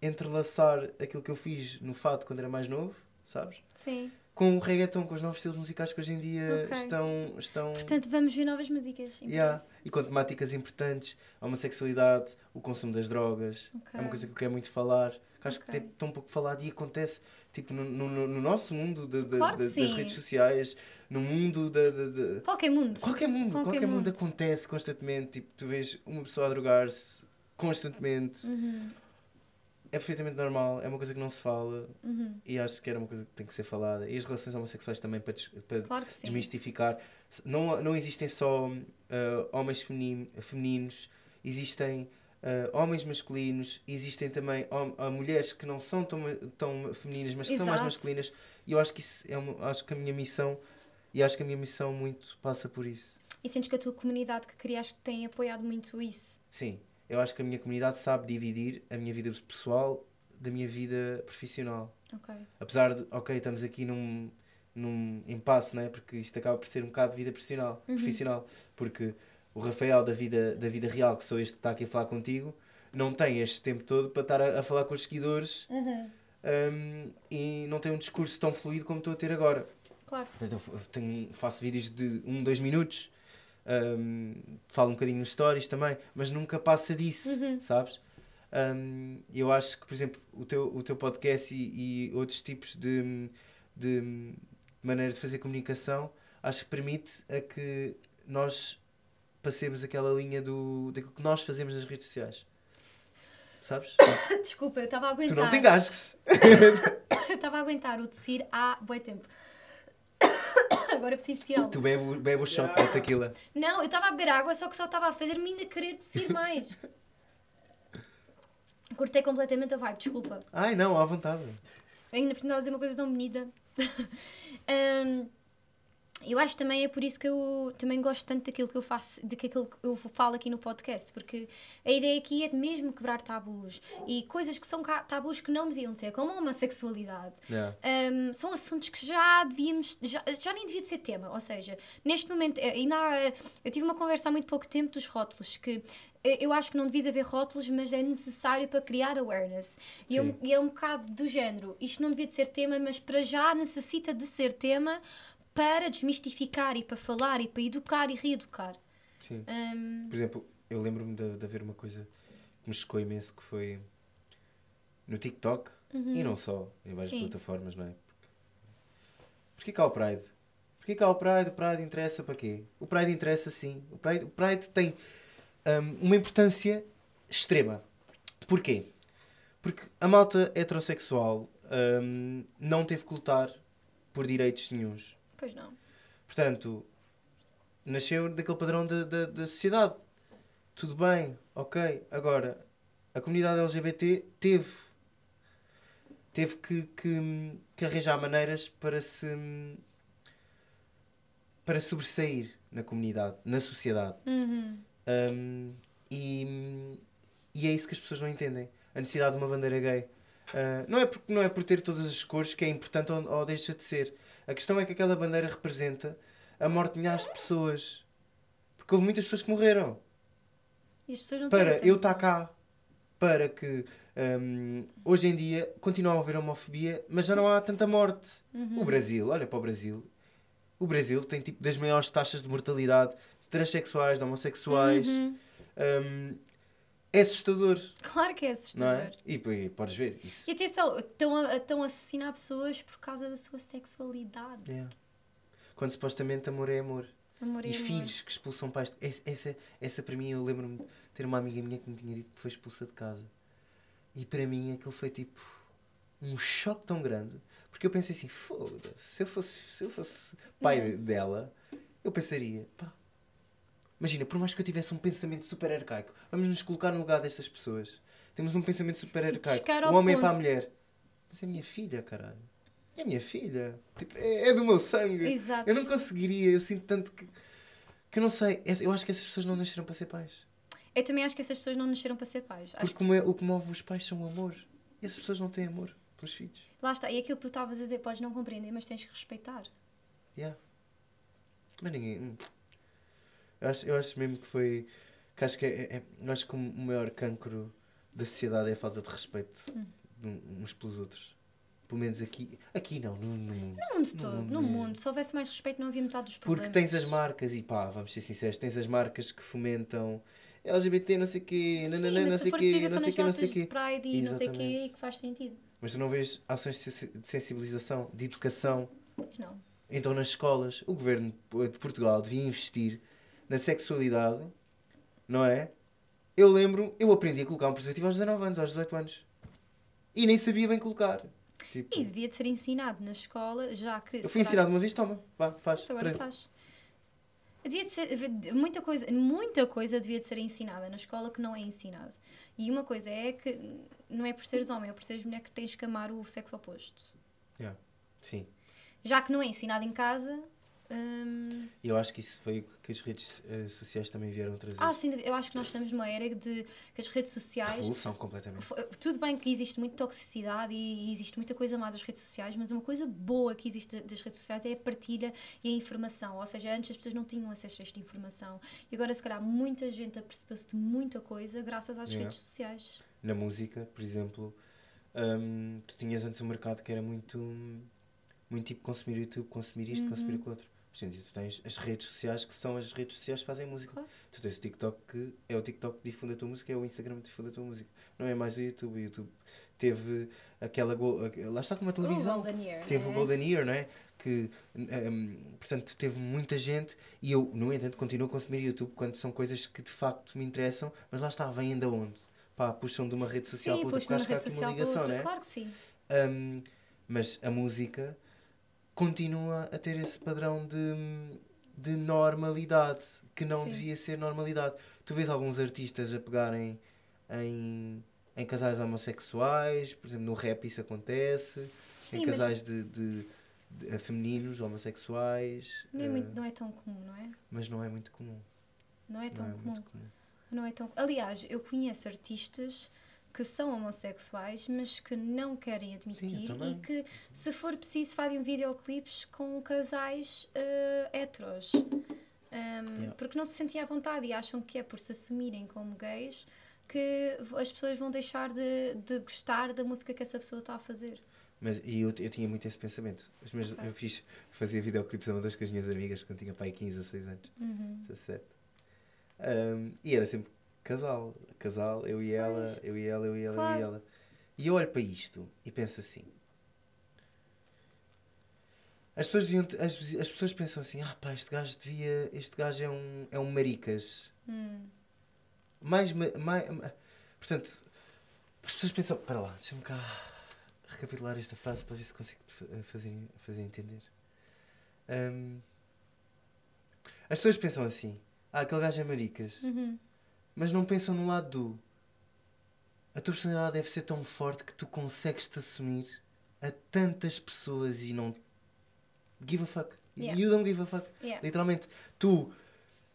entrelaçar aquilo que eu fiz no fado quando era mais novo, sabes? Sim. Com o reggaeton, com os novos estilos musicais que hoje em dia Ok. estão, estão Portanto, vamos ver novas músicas. yeah, e com temáticas importantes, a homossexualidade, o consumo das drogas. Ok. É uma coisa que eu quero muito falar. Que acho Ok. que tem tão pouco falado e acontece tipo, no, no, no nosso mundo de- de- Claro de- das redes sociais, no mundo da. da- Qualquer mundo. Qualquer mundo, Qualquer qualquer, mundo. mundo. acontece constantemente. Tipo, tu vês uma pessoa a drogar-se constantemente. Uhum. É perfeitamente normal, é uma coisa que não se fala Uhum. e acho que era uma coisa que tem que ser falada. E as relações homossexuais também para, des- para Claro desmistificar. Não, não existem só ah, homens femini- femininos, existem ah, homens masculinos, existem também hom- mulheres que não são tão, tão femininas, mas que são mais masculinas. E eu acho que isso é uma, acho que a minha missão e acho que a minha missão muito passa por isso. E sentes que a tua comunidade que criaste tem apoiado muito isso. Sim, eu acho que a minha comunidade sabe dividir a minha vida pessoal da minha vida profissional. Ok. Apesar de, ok, estamos aqui num, num impasse, né? porque isto acaba por ser um bocado de vida profissional, Uhum. profissional. Porque o Rafael da vida, da vida real, que sou este que está aqui a falar contigo, não tem este tempo todo para estar a, a falar com os seguidores Uhum. hum, e não tem um discurso tão fluido como estou a ter agora. Claro. Portanto, eu tenho, faço vídeos de um, dois minutos, hum, falo um bocadinho nos stories também, mas nunca passa disso, Uhum. sabes? Hum, eu acho que, por exemplo, o teu, o teu podcast e, e outros tipos de, de maneira de fazer comunicação, acho que permite a que nós passemos aquela linha do, daquilo que nós fazemos nas redes sociais. Sabes? Desculpa, eu estava a tu aguentar. não te engasgues. Eu estava a aguentar o tossir há bué tempo. Agora preciso tirá-lo. Tu bebe, bebe o shot da tequila. Não, eu estava a beber água, só que só estava a fazer-me ainda querer tossir mais. Cortei completamente a vibe, desculpa. Ai não, à vontade. Ainda precisava dizer uma coisa tão bonita. Hum, eu acho também é por isso que eu também gosto tanto daquilo que eu faço, de que aquilo que eu falo aqui no podcast, porque a ideia aqui é de mesmo quebrar tabus e coisas que são tabus que não deviam ser, como a homossexualidade. Yeah. Um, são assuntos que já devíamos, já, já nem devia de ser tema. Ou seja, neste momento, eh, ainda há, eu tive uma conversa há muito pouco tempo dos rótulos, que eh, eu acho que não devia de haver rótulos, mas é necessário para criar awareness. E é, um, e é um bocado do género. Isto não devia de ser tema, mas para já necessita de ser tema para desmistificar e para falar e para educar e reeducar. Sim. Hum, Por exemplo, eu lembro-me de, de haver uma coisa que me chocou imenso que foi no TikTok e não só, em várias Uhum. Sim. plataformas, não é? Porque, porquê cá o Pride? Porquê cá o Pride? O Pride interessa para quê? O Pride interessa sim. O Pride, o Pride tem hum, uma importância extrema. Porquê? Porque a malta heterossexual hum, não teve que lutar por direitos nenhuns. Pois não. Portanto, nasceu daquele padrão da, da, da sociedade. Tudo bem, ok. Agora, a comunidade LGBT teve. Teve que, que, que arranjar maneiras para se. para sobressair na comunidade, na sociedade. Uhum. Um, e, e é isso que as pessoas não entendem. A necessidade de uma bandeira gay. Uh, não, é por, não é por ter todas as cores que é importante ou, ou deixa de ser. A questão é que aquela bandeira representa a morte de milhares de pessoas. Porque houve muitas pessoas que morreram. E as pessoas não Para eu estar cá. Para que um, hoje em dia continue a haver homofobia, mas já não há tanta morte. Uhum. O Brasil, olha para o Brasil. O Brasil tem tipo das maiores taxas de mortalidade de transexuais, de homossexuais. Uhum. Um, é assustador, Claro que é assustador. é? E, e podes ver isso. E atenção, estão a, estão a assassinar pessoas por causa da sua sexualidade. Yeah. Quando supostamente amor é amor. Amor e e amor. filhos que expulsam pais. Essa, essa, essa para mim, eu lembro-me de ter uma amiga minha que me tinha dito que foi expulsa de casa. E para mim aquilo foi tipo um choque tão grande. Porque eu pensei assim, foda-se, se eu fosse, se eu fosse pai Não. dela, eu pensaria, pá. Imagina, por mais que eu tivesse um pensamento super arcaico, vamos nos colocar no lugar destas pessoas. Temos um pensamento super arcaico. chegar ao O homem é para a ponto. mulher. Mas é minha filha, caralho. É minha filha. Tipo, é, é do meu sangue. Exato. Eu não conseguiria, eu sinto tanto que. que eu não sei. Eu acho que essas pessoas não nasceram para ser pais. Eu também acho que essas pessoas não nasceram para ser pais. Porque me- o que move os pais são o amor. E essas pessoas não têm amor pelos filhos. que lá está. E aquilo que tu estavas a dizer, podes não compreender, mas tens que respeitar. Yeah. Mas ninguém. Eu acho, eu acho mesmo que foi. Que acho que é, é- eu acho que o maior cancro da sociedade é a falta de respeito Hum. um- uns pelos outros. Pelo menos aqui. Aqui não, no, no mundo. No mundo todo, no mesmo. mundo. Se houvesse mais respeito, não havia metade dos Porque problemas. tens as marcas, e pá, vamos ser sinceros, tens as marcas que fomentam LGBT, não sei o quê, Sim, nananã, não se sei o for quê, não sei o quê, não sei o quê. Pride e não sei o quê, e que faz sentido. Mas tu não vês ações de sensi- de sensibilização, de educação. Mas não. Então, nas escolas, o governo de Portugal devia investir na sexualidade, não é? Eu lembro, eu aprendi a colocar um preservativo aos 19 anos, aos 18 anos. E nem sabia bem colocar. Tipo, E devia de ser ensinado na escola, já que. eu fui ensinado uma vez, toma, vá, faz. Isto agora faz. Devia de ser, muita coisa, muita coisa devia de ser ensinada na escola que não é ensinado. E uma coisa é que não é por seres homem, é por seres mulher que tens que amar o sexo oposto. Yeah. Sim. Já que não é ensinado em casa. E eu acho que isso foi o que as redes eh, sociais também vieram trazer. ah, sim, eu acho que nós estamos numa era de que as redes sociais. Revolução completamente. Tudo bem que existe muita toxicidade e existe muita coisa má das redes sociais, mas uma coisa boa que existe das redes sociais é a partilha e a informação. Ou seja, antes as pessoas não tinham acesso a esta informação. E agora, se calhar, muita gente apercebeu-se de muita coisa graças às Yeah. redes sociais. Na música, por exemplo, hum, tu tinhas antes um mercado que era muito, muito tipo consumir YouTube, consumir isto, consumir Uhum. aquilo outro. Dia tu tens as redes sociais que são as redes sociais que fazem música. Claro. Tu tens o TikTok que é o TikTok que difunde a tua música, é o Instagram que difunde a tua música. Não é mais o YouTube. O YouTube teve aquela. Lá está como a televisão. O Year, Teve né? o Golden Year, não é? Que, hum, portanto, teve muita gente e eu, no entanto, continuo a consumir YouTube quando são coisas que de facto me interessam, mas lá está, vêm de onde? Pá, puxam de uma rede social Sim, para outra, porque acho que há uma ligação, não é? Claro que sim. Hum, mas a música continua a ter esse padrão de, de normalidade que não Sim. devia ser normalidade. Tu vês alguns artistas a pegarem em, em casais homossexuais, por exemplo, no rap isso acontece, Sim, em mas casais de, de- de- eh, femininos homossexuais, não é, muito- não é tão comum, não é? mas não é muito comum. Não é tão não é comum. muito comum. Não é tão... Aliás, eu conheço artistas que são homossexuais, mas que não querem admitir também. e que, se for preciso, fazem videoclipes com casais eh, heteros. Um, Yeah. Porque não se sentem à vontade e acham que é por se assumirem como gays que as pessoas vão deixar de, de gostar da música que essa pessoa está a fazer. Mas, e eu, eu tinha muito esse pensamento. Os meus, Ok. Eu fiz, fazia videoclipes a uma das minhas amigas quando tinha pai 15 a 6 anos, Uhum. 17. Um, e era sempre casal, casal, eu e ela, Pois. eu e ela, eu e ela, eu Claro. e ela. E eu olho para isto e penso assim. As pessoas, deviam, as, as pessoas pensam assim, ah pá, este gajo devia, este gajo é um, é um maricas. Hum. Mais, ma- mai- ma- portanto, as pessoas pensam, para lá, deixa-me cá recapitular esta frase para ver se consigo fazer, fazer entender. Hum, as pessoas pensam assim, ah, aquele gajo é maricas, Uhum. Mas não pensam no lado do a tua personalidade deve ser tão forte que tu consegues te assumir a tantas pessoas e não give a fuck. Yeah. You don't give a fuck. Yeah. Literalmente, tu.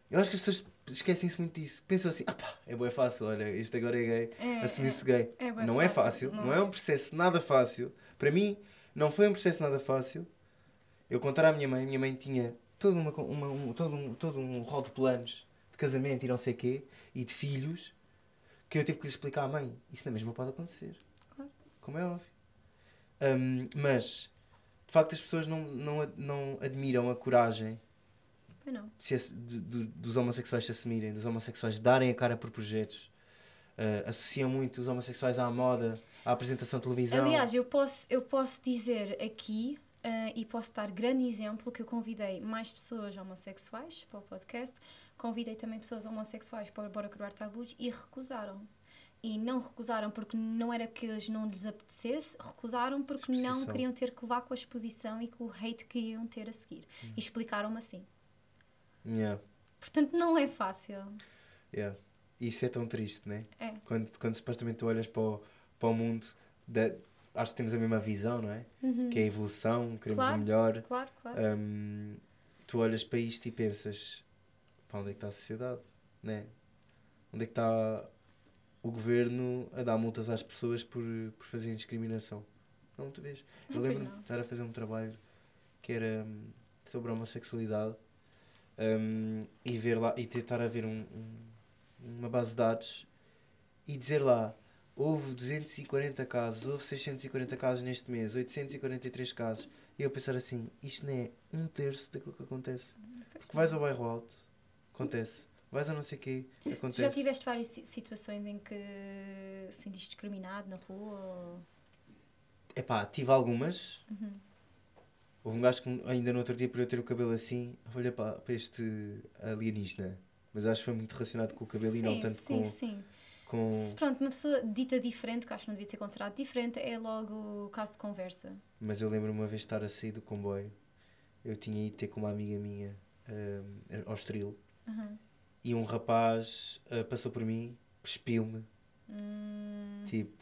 Eu acho que as pessoas esquecem-se muito disso. Pensam assim, ah pá, é boa fácil, olha, este agora é gay, É, assumir-se gay. é não é fácil, não, é um processo nada fácil. Para mim, não foi um processo nada fácil. Eu contar à minha mãe, minha mãe tinha todo, uma, uma- um, todo, um, todo um rol de planos casamento e não sei quê, e de filhos, que eu tive que lhe explicar à mãe. Isso na mesma pode acontecer. Claro. Como é óbvio. Hum, mas, de facto, as pessoas não, não, não admiram a coragem de se de- do- dos homossexuais se assumirem, dos homossexuais darem a cara por projetos. Uh, associam muito os homossexuais à moda, à apresentação de televisão. Aliás, eu posso, eu posso dizer aqui ah, e posso dar grande exemplo que eu convidei mais pessoas homossexuais para o podcast, convidei também pessoas homossexuais para Bora Criar Tabus e recusaram. E não recusaram porque não era que eles não lhes apetecesse, recusaram porque não Exposição. queriam ter que levar com a exposição e com o hate que iam ter a seguir. Hum. E explicaram-me assim. Yeah, Portanto, não é fácil. yeah. Isso é tão triste, né? É. Quando, quando supostamente tu olhas para o, para o mundo, da- acho que temos a mesma visão, não é? Que é a evolução, queremos Claro. o melhor. Claro, claro. Hum, tu olhas para isto e pensas: para onde é que está a sociedade? Né? Onde é que está o governo a dar multas às pessoas por, por fazerem discriminação? Não te vês. Eu lembro-me não. de estar a fazer um trabalho que era hum, sobre a homossexualidade hum, e ver lá e tentar a ver um- um- uma base de dados e dizer lá houve 240 casos, houve 640 casos neste mês, 843 casos e eu pensar assim, isto não é um terço daquilo que acontece porque vais ao bairro alto, acontece vais a não sei o quê, Tu acontece já tiveste várias si- situações em que se sentiste discriminado na rua? Ou... Epá, tive algumas Uhum. Houve um gajo que ainda no outro dia, por eu ter o cabelo assim, olha para, para este alienígena. Mas acho que foi muito relacionado com o cabelo e não tanto sim, com, sim. Com. Pronto, uma pessoa dita diferente, que acho que não devia ser considerado diferente, é logo caso de conversa. Mas eu lembro uma vez de estar a sair do comboio. Eu tinha ido ter com uma amiga minha hum, ao Estoril Uhum. e um rapaz ah, passou por mim, espiu-me. Hum, Tipo,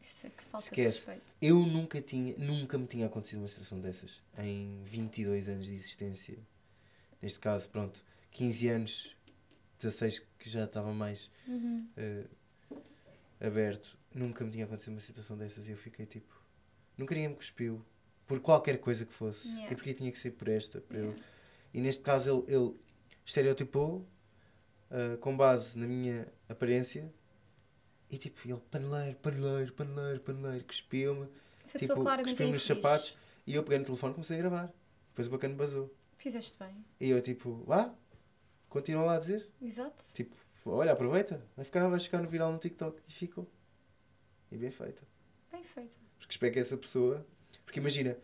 isso é que falta esquece. respeito. eu nunca tinha, nunca me tinha acontecido uma situação dessas em 22 anos de existência. Neste caso, pronto, 15 anos, 16 que já estava mais Uhum. eh, aberto, nunca me tinha acontecido uma situação dessas e eu fiquei tipo, nunca ninguém me cuspiu por qualquer coisa que fosse. Yeah. E porque tinha que ser por esta? por Yeah. E neste caso ele, ele estereotipou eh, com base na minha aparência e tipo, ele paneleiro, paneleiro, paneleiro, paneleiro, cuspiu-me, a tipo, é cuspiu-me nos sapatos e eu peguei no telefone e comecei a gravar. Depois o bacana basou. Fizeste bem. E eu tipo, ah, continua lá a dizer. Exato. Tipo, olha, aproveita, vai ficar, vai ficar no viral no TikTok. E ficou. E bem feito. Bem feito. Porque espero que essa pessoa. Porque imagina,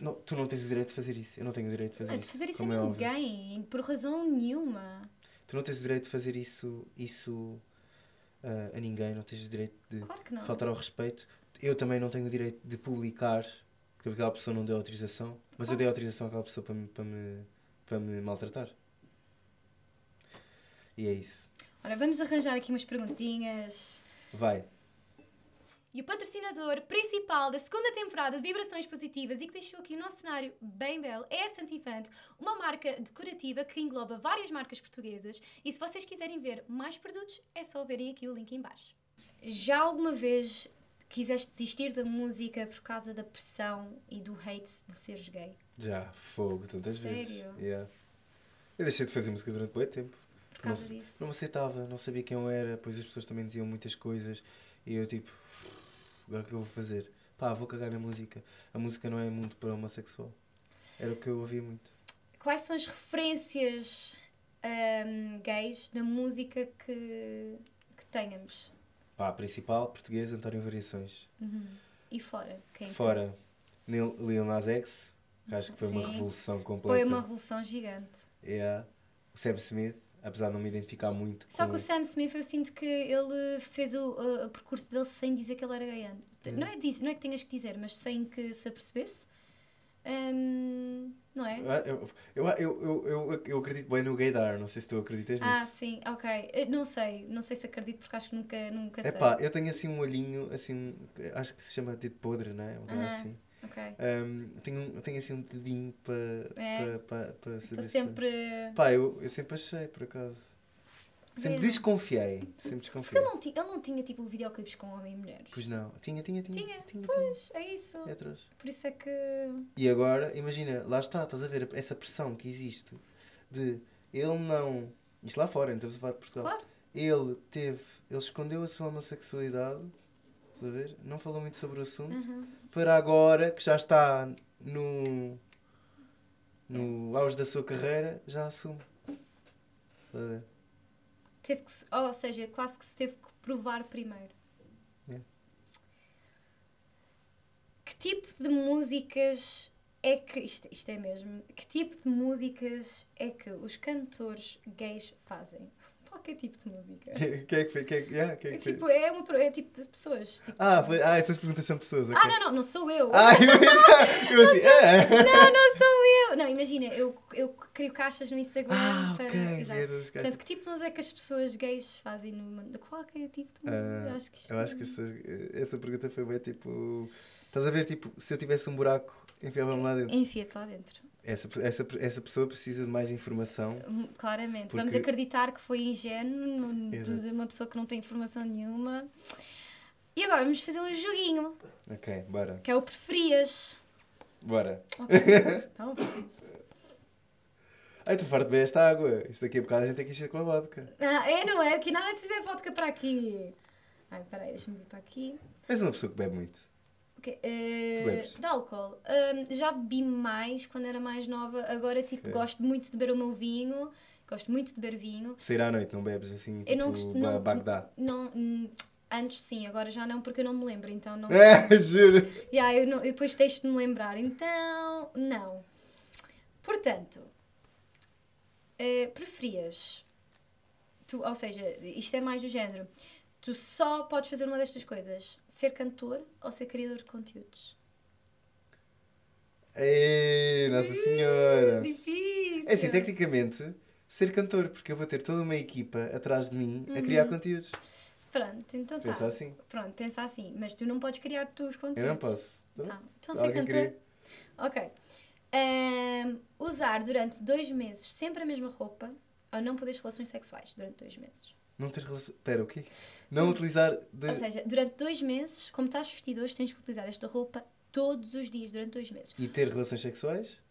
não, tu não tens o direito de fazer isso. Eu não tenho o direito de fazer Ah, de isso. fazer isso a é ninguém, por razão nenhuma. Tu não tens o direito de fazer isso, isso ah, a ninguém. Não tens o direito de Claro faltar ao respeito. Eu também não tenho o direito de publicar porque aquela pessoa não deu autorização. Mas eu Claro. dei autorização àquela pessoa para me, para me, para me maltratar. E é isso. Ora, vamos arranjar aqui umas perguntinhas. Vai. E o patrocinador principal da segunda temporada de Vibrações Positivas e que deixou aqui o nosso cenário bem belo é a Santifante, uma marca decorativa que engloba várias marcas portuguesas. E se vocês quiserem ver mais produtos, é só verem aqui o link em baixo. Já alguma vez quiseste desistir da música por causa da pressão e do hate de seres gay? Já, fogo, tantas Sério? vezes. Yeah. Eu deixei de fazer música durante muito tempo. Por causa não, disso? não me aceitava, não sabia quem eu era, pois as pessoas também diziam muitas coisas e eu tipo, agora o que eu vou fazer? pá, vou cagar na música. A música não é muito para homossexual. Era o que eu ouvia muito. Quais são as referências ahm, gays na música que, que tenhamos? Pá, principal, português, António Variações. E fora? Quem Fora, Lil Lil Nas X, que acho que foi uma Sim. revolução completa. Foi uma revolução gigante. Yeah. O Sam Smith, apesar de não me identificar muito Só com... que o Sam Smith, eu sinto que ele fez o, o- percurso dele sem dizer que ele era gay. Não, é não é que tenhas que dizer, mas sem que se apercebesse. Ahm, não é? Eu, eu, eu, eu, eu, acredito bem no gaydar, não sei se tu acreditas Ah, nisso. sim, ok. Eu não sei, não sei se acredito porque acho que nunca, nunca É sei. pá, eu tenho assim um olhinho, assim, um- acho que se chama dedo podre, não é? Uma coisa Aham. assim. Ok. Um, tenho, tenho assim um dedinho para É. para para para saber se- sempre. Pá, eu, eu sempre achei, por acaso. Sempre desconfiei. Sempre Porque desconfiei. ele não, ti- ele não tinha tipo videoclipes com homem e mulheres. Pois não. Tinha, tinha, tinha. Tinha, tinha, Pois, é isso. tinha. É. Por isso é que. E agora, imagina, lá está, estás a ver essa pressão que existe de ele não. Isto lá fora, estamos a falar de Portugal. Claro. Ele teve. Ele escondeu a sua homossexualidade, estás a ver? Não falou muito sobre o assunto. Uhum. Para agora, que já está no. no auge da sua carreira, já assume. Teve que se- ou seja, quase que se teve que provar primeiro. É. Que tipo de músicas é que. Isto, isto é mesmo. Que tipo de músicas é que os cantores gays fazem? Qualquer tipo de música. Quem é que foi? Quem é que, yeah, quem é É que foi? tipo, é, uma, é tipo de pessoas. Tipo, Ah, foi, ah, essas perguntas são pessoas. ok. Ah, não, não, não sou eu. Ah, eu, eu assim, é. Não, não sou eu. Não, imagina, eu, eu crio caixas no Instagram Ah, para. ok. Exato. Portanto, que tipo de música é que as pessoas gays fazem no, de qualquer tipo de música? Ah, eu acho que isto Eu acho que as pessoas- essa pergunta foi bem tipo. Estás a ver, tipo, se eu tivesse um buraco, enfiava-me lá dentro. Enfia-te lá dentro. Essa, essa, essa pessoa precisa de mais informação. Hum, Claramente. Porque- Vamos acreditar que foi ingênuo de, uma pessoa que não tem informação nenhuma. E agora vamos fazer um joguinho, Ok, bora. que é o preferias. Bora. Ok. então, Ai, estou farto de beber esta água. Isto daqui a bocado a gente tem que encher com a vodka. ah, é, não é? Aqui nada é preciso é vodka para aqui. Ai, peraí, deixa-me vir para aqui. És uma pessoa que bebe muito. Ok, eh, de álcool. Já bebi mais quando era mais nova. Agora, tipo, gosto muito de beber o meu vinho. Gosto muito de beber vinho. Sair à noite, não bebes assim, tipo, Eu não costumo. Ba- Não, Bagdá. não, hum, antes sim, agora já não, porque eu não me lembro. Então não. É, juro. Yeah, eu, não- depois deixo de me lembrar. Então, não. Portanto, eh, preferias. Tu, ou seja, isto é mais do género. Tu só podes fazer uma destas coisas: ser cantor ou ser criador de conteúdos. Ei, Nossa Senhora. Difícil. É assim, tecnicamente, ser cantor, porque eu vou ter toda uma equipa atrás de mim a criar Uhum. conteúdos. Pronto, então tá. Pensa assim. Pronto, pensa assim. Mas tu não podes criar tu os conteúdos. Eu não posso. Tá. Então ser cantor. queria. Ok. Ahm, usar durante dois meses sempre a mesma roupa ou não poderes relações sexuais durante dois meses. Não ter relação. Espera, o quê? Não utilizar. De... Ou seja, durante dois meses, como estás vestido hoje, tens que utilizar esta roupa todos os dias durante dois meses. E ter relações sexuais?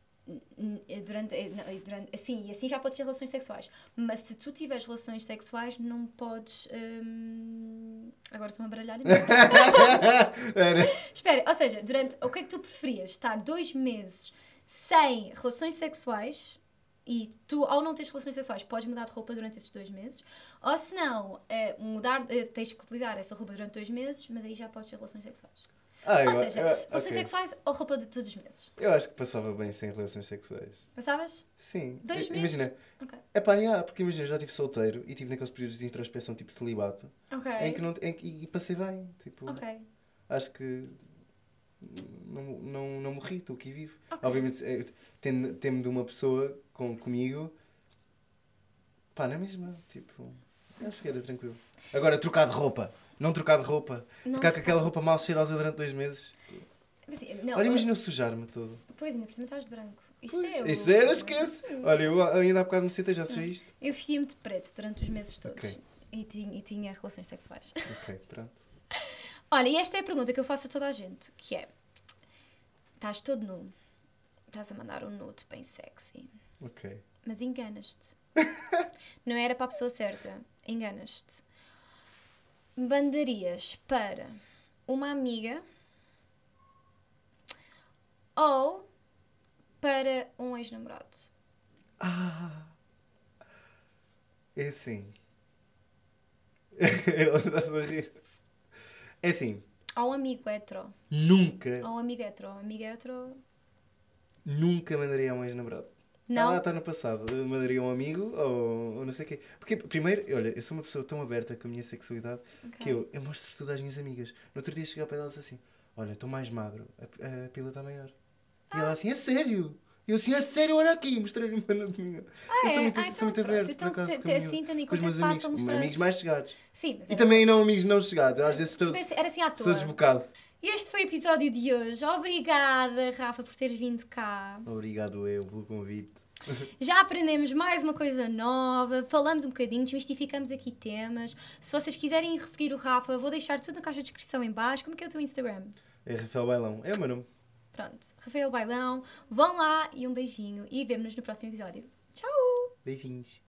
Eh, Durante, eh, durante, assim, e assim já podes ter relações sexuais. Mas se tu tiveres relações sexuais, não podes. hum, Agora estou-me a baralhar. Era. Espera, ou seja, durante. O que é que tu preferias? Estar dois meses sem relações sexuais e tu, ao não teres relações sexuais, podes mudar de roupa durante esses dois meses. Ou se não, é, mudar, eh, tens que utilizar essa roupa durante dois meses, mas aí já podes ter relações sexuais. Ah, eu, ou seja, eu, relações ok. sexuais ou roupa de todos os meses. eu acho que passava bem sem relações sexuais. Pensavas? Sim. Dois meses? Imagina. Ok. É pá, yeah, porque imagina, eu já estive solteiro e tive naqueles períodos de introspeção tipo celibato Ok. em que não, em que, e passei bem. Tipo, Ok. acho que não, não, não morri, estou aqui vivo. Ok. Obviamente, é, tendo, tendo de uma pessoa com, comigo, pá, não é mesmo? Tipo, acho que era tranquilo. Agora, trocar de roupa, não trocar de roupa, Não ficar com aquela roupa mal cheirosa durante dois meses. Mas, assim, não, Olha, imagina eu sujar-me todo. Pois, ainda por cima estás de branco. Isso Pois, é. o- Isso era, esquece. Olha, eu ainda há bocado me citei, já sei isto. Eu vestia-me de preto durante os meses todos. Ok. E, tinha, e tinha relações sexuais. Ok, pronto. Olha, e esta é a pergunta que eu faço a toda a gente, que é... Estás todo nu. Estás a mandar um nude bem sexy. Ok. Mas enganas-te. Não era para a pessoa certa. Enganas-te. Mandarias para uma amiga ou para um ex-namorado? Ah! É assim. Ela está a rir. É assim. Ou um amigo hetero? Nunca, Ou um amigo hetero? Amigo hetero? nunca mandaria um ex-namorado. Não? lá, está no passado. Eu mandaria um amigo ou, ou não sei o quê. Porque, primeiro, olha, eu sou uma pessoa tão aberta com a minha sexualidade que Ok. eu, eu mostro tudo às minhas amigas. No outro dia cheguei ao pé delas assim: Olha, estou mais magro, a, a pila está maior. E ela assim: É sério? Eu assim: É sério? Olha aqui, mostrei-lhe uma anatomia. eu sou é? muito, Ah, sou então muito aberto, Então, por acaso, com, a assim, tendo em com os é meus amigos, mostrar. amigos mais chegados. Sim, mas E era- também não amigos não chegados. Eu às vezes estou, Tipo, Era assim à toa. desbocado. E este foi o episódio de hoje. Obrigada, Rafa, por teres vindo cá. Obrigado eu pelo convite. Já aprendemos mais uma coisa nova, falamos um bocadinho, desmistificamos aqui temas. Se vocês quiserem seguir o Rafa, vou deixar tudo na caixa de descrição em baixo. Como é que é o teu Instagram? É Rafael Bailão. É o meu nome. Pronto, Rafael Bailão. Vão lá e um beijinho e vemo-nos no próximo episódio. Tchau! Beijinhos.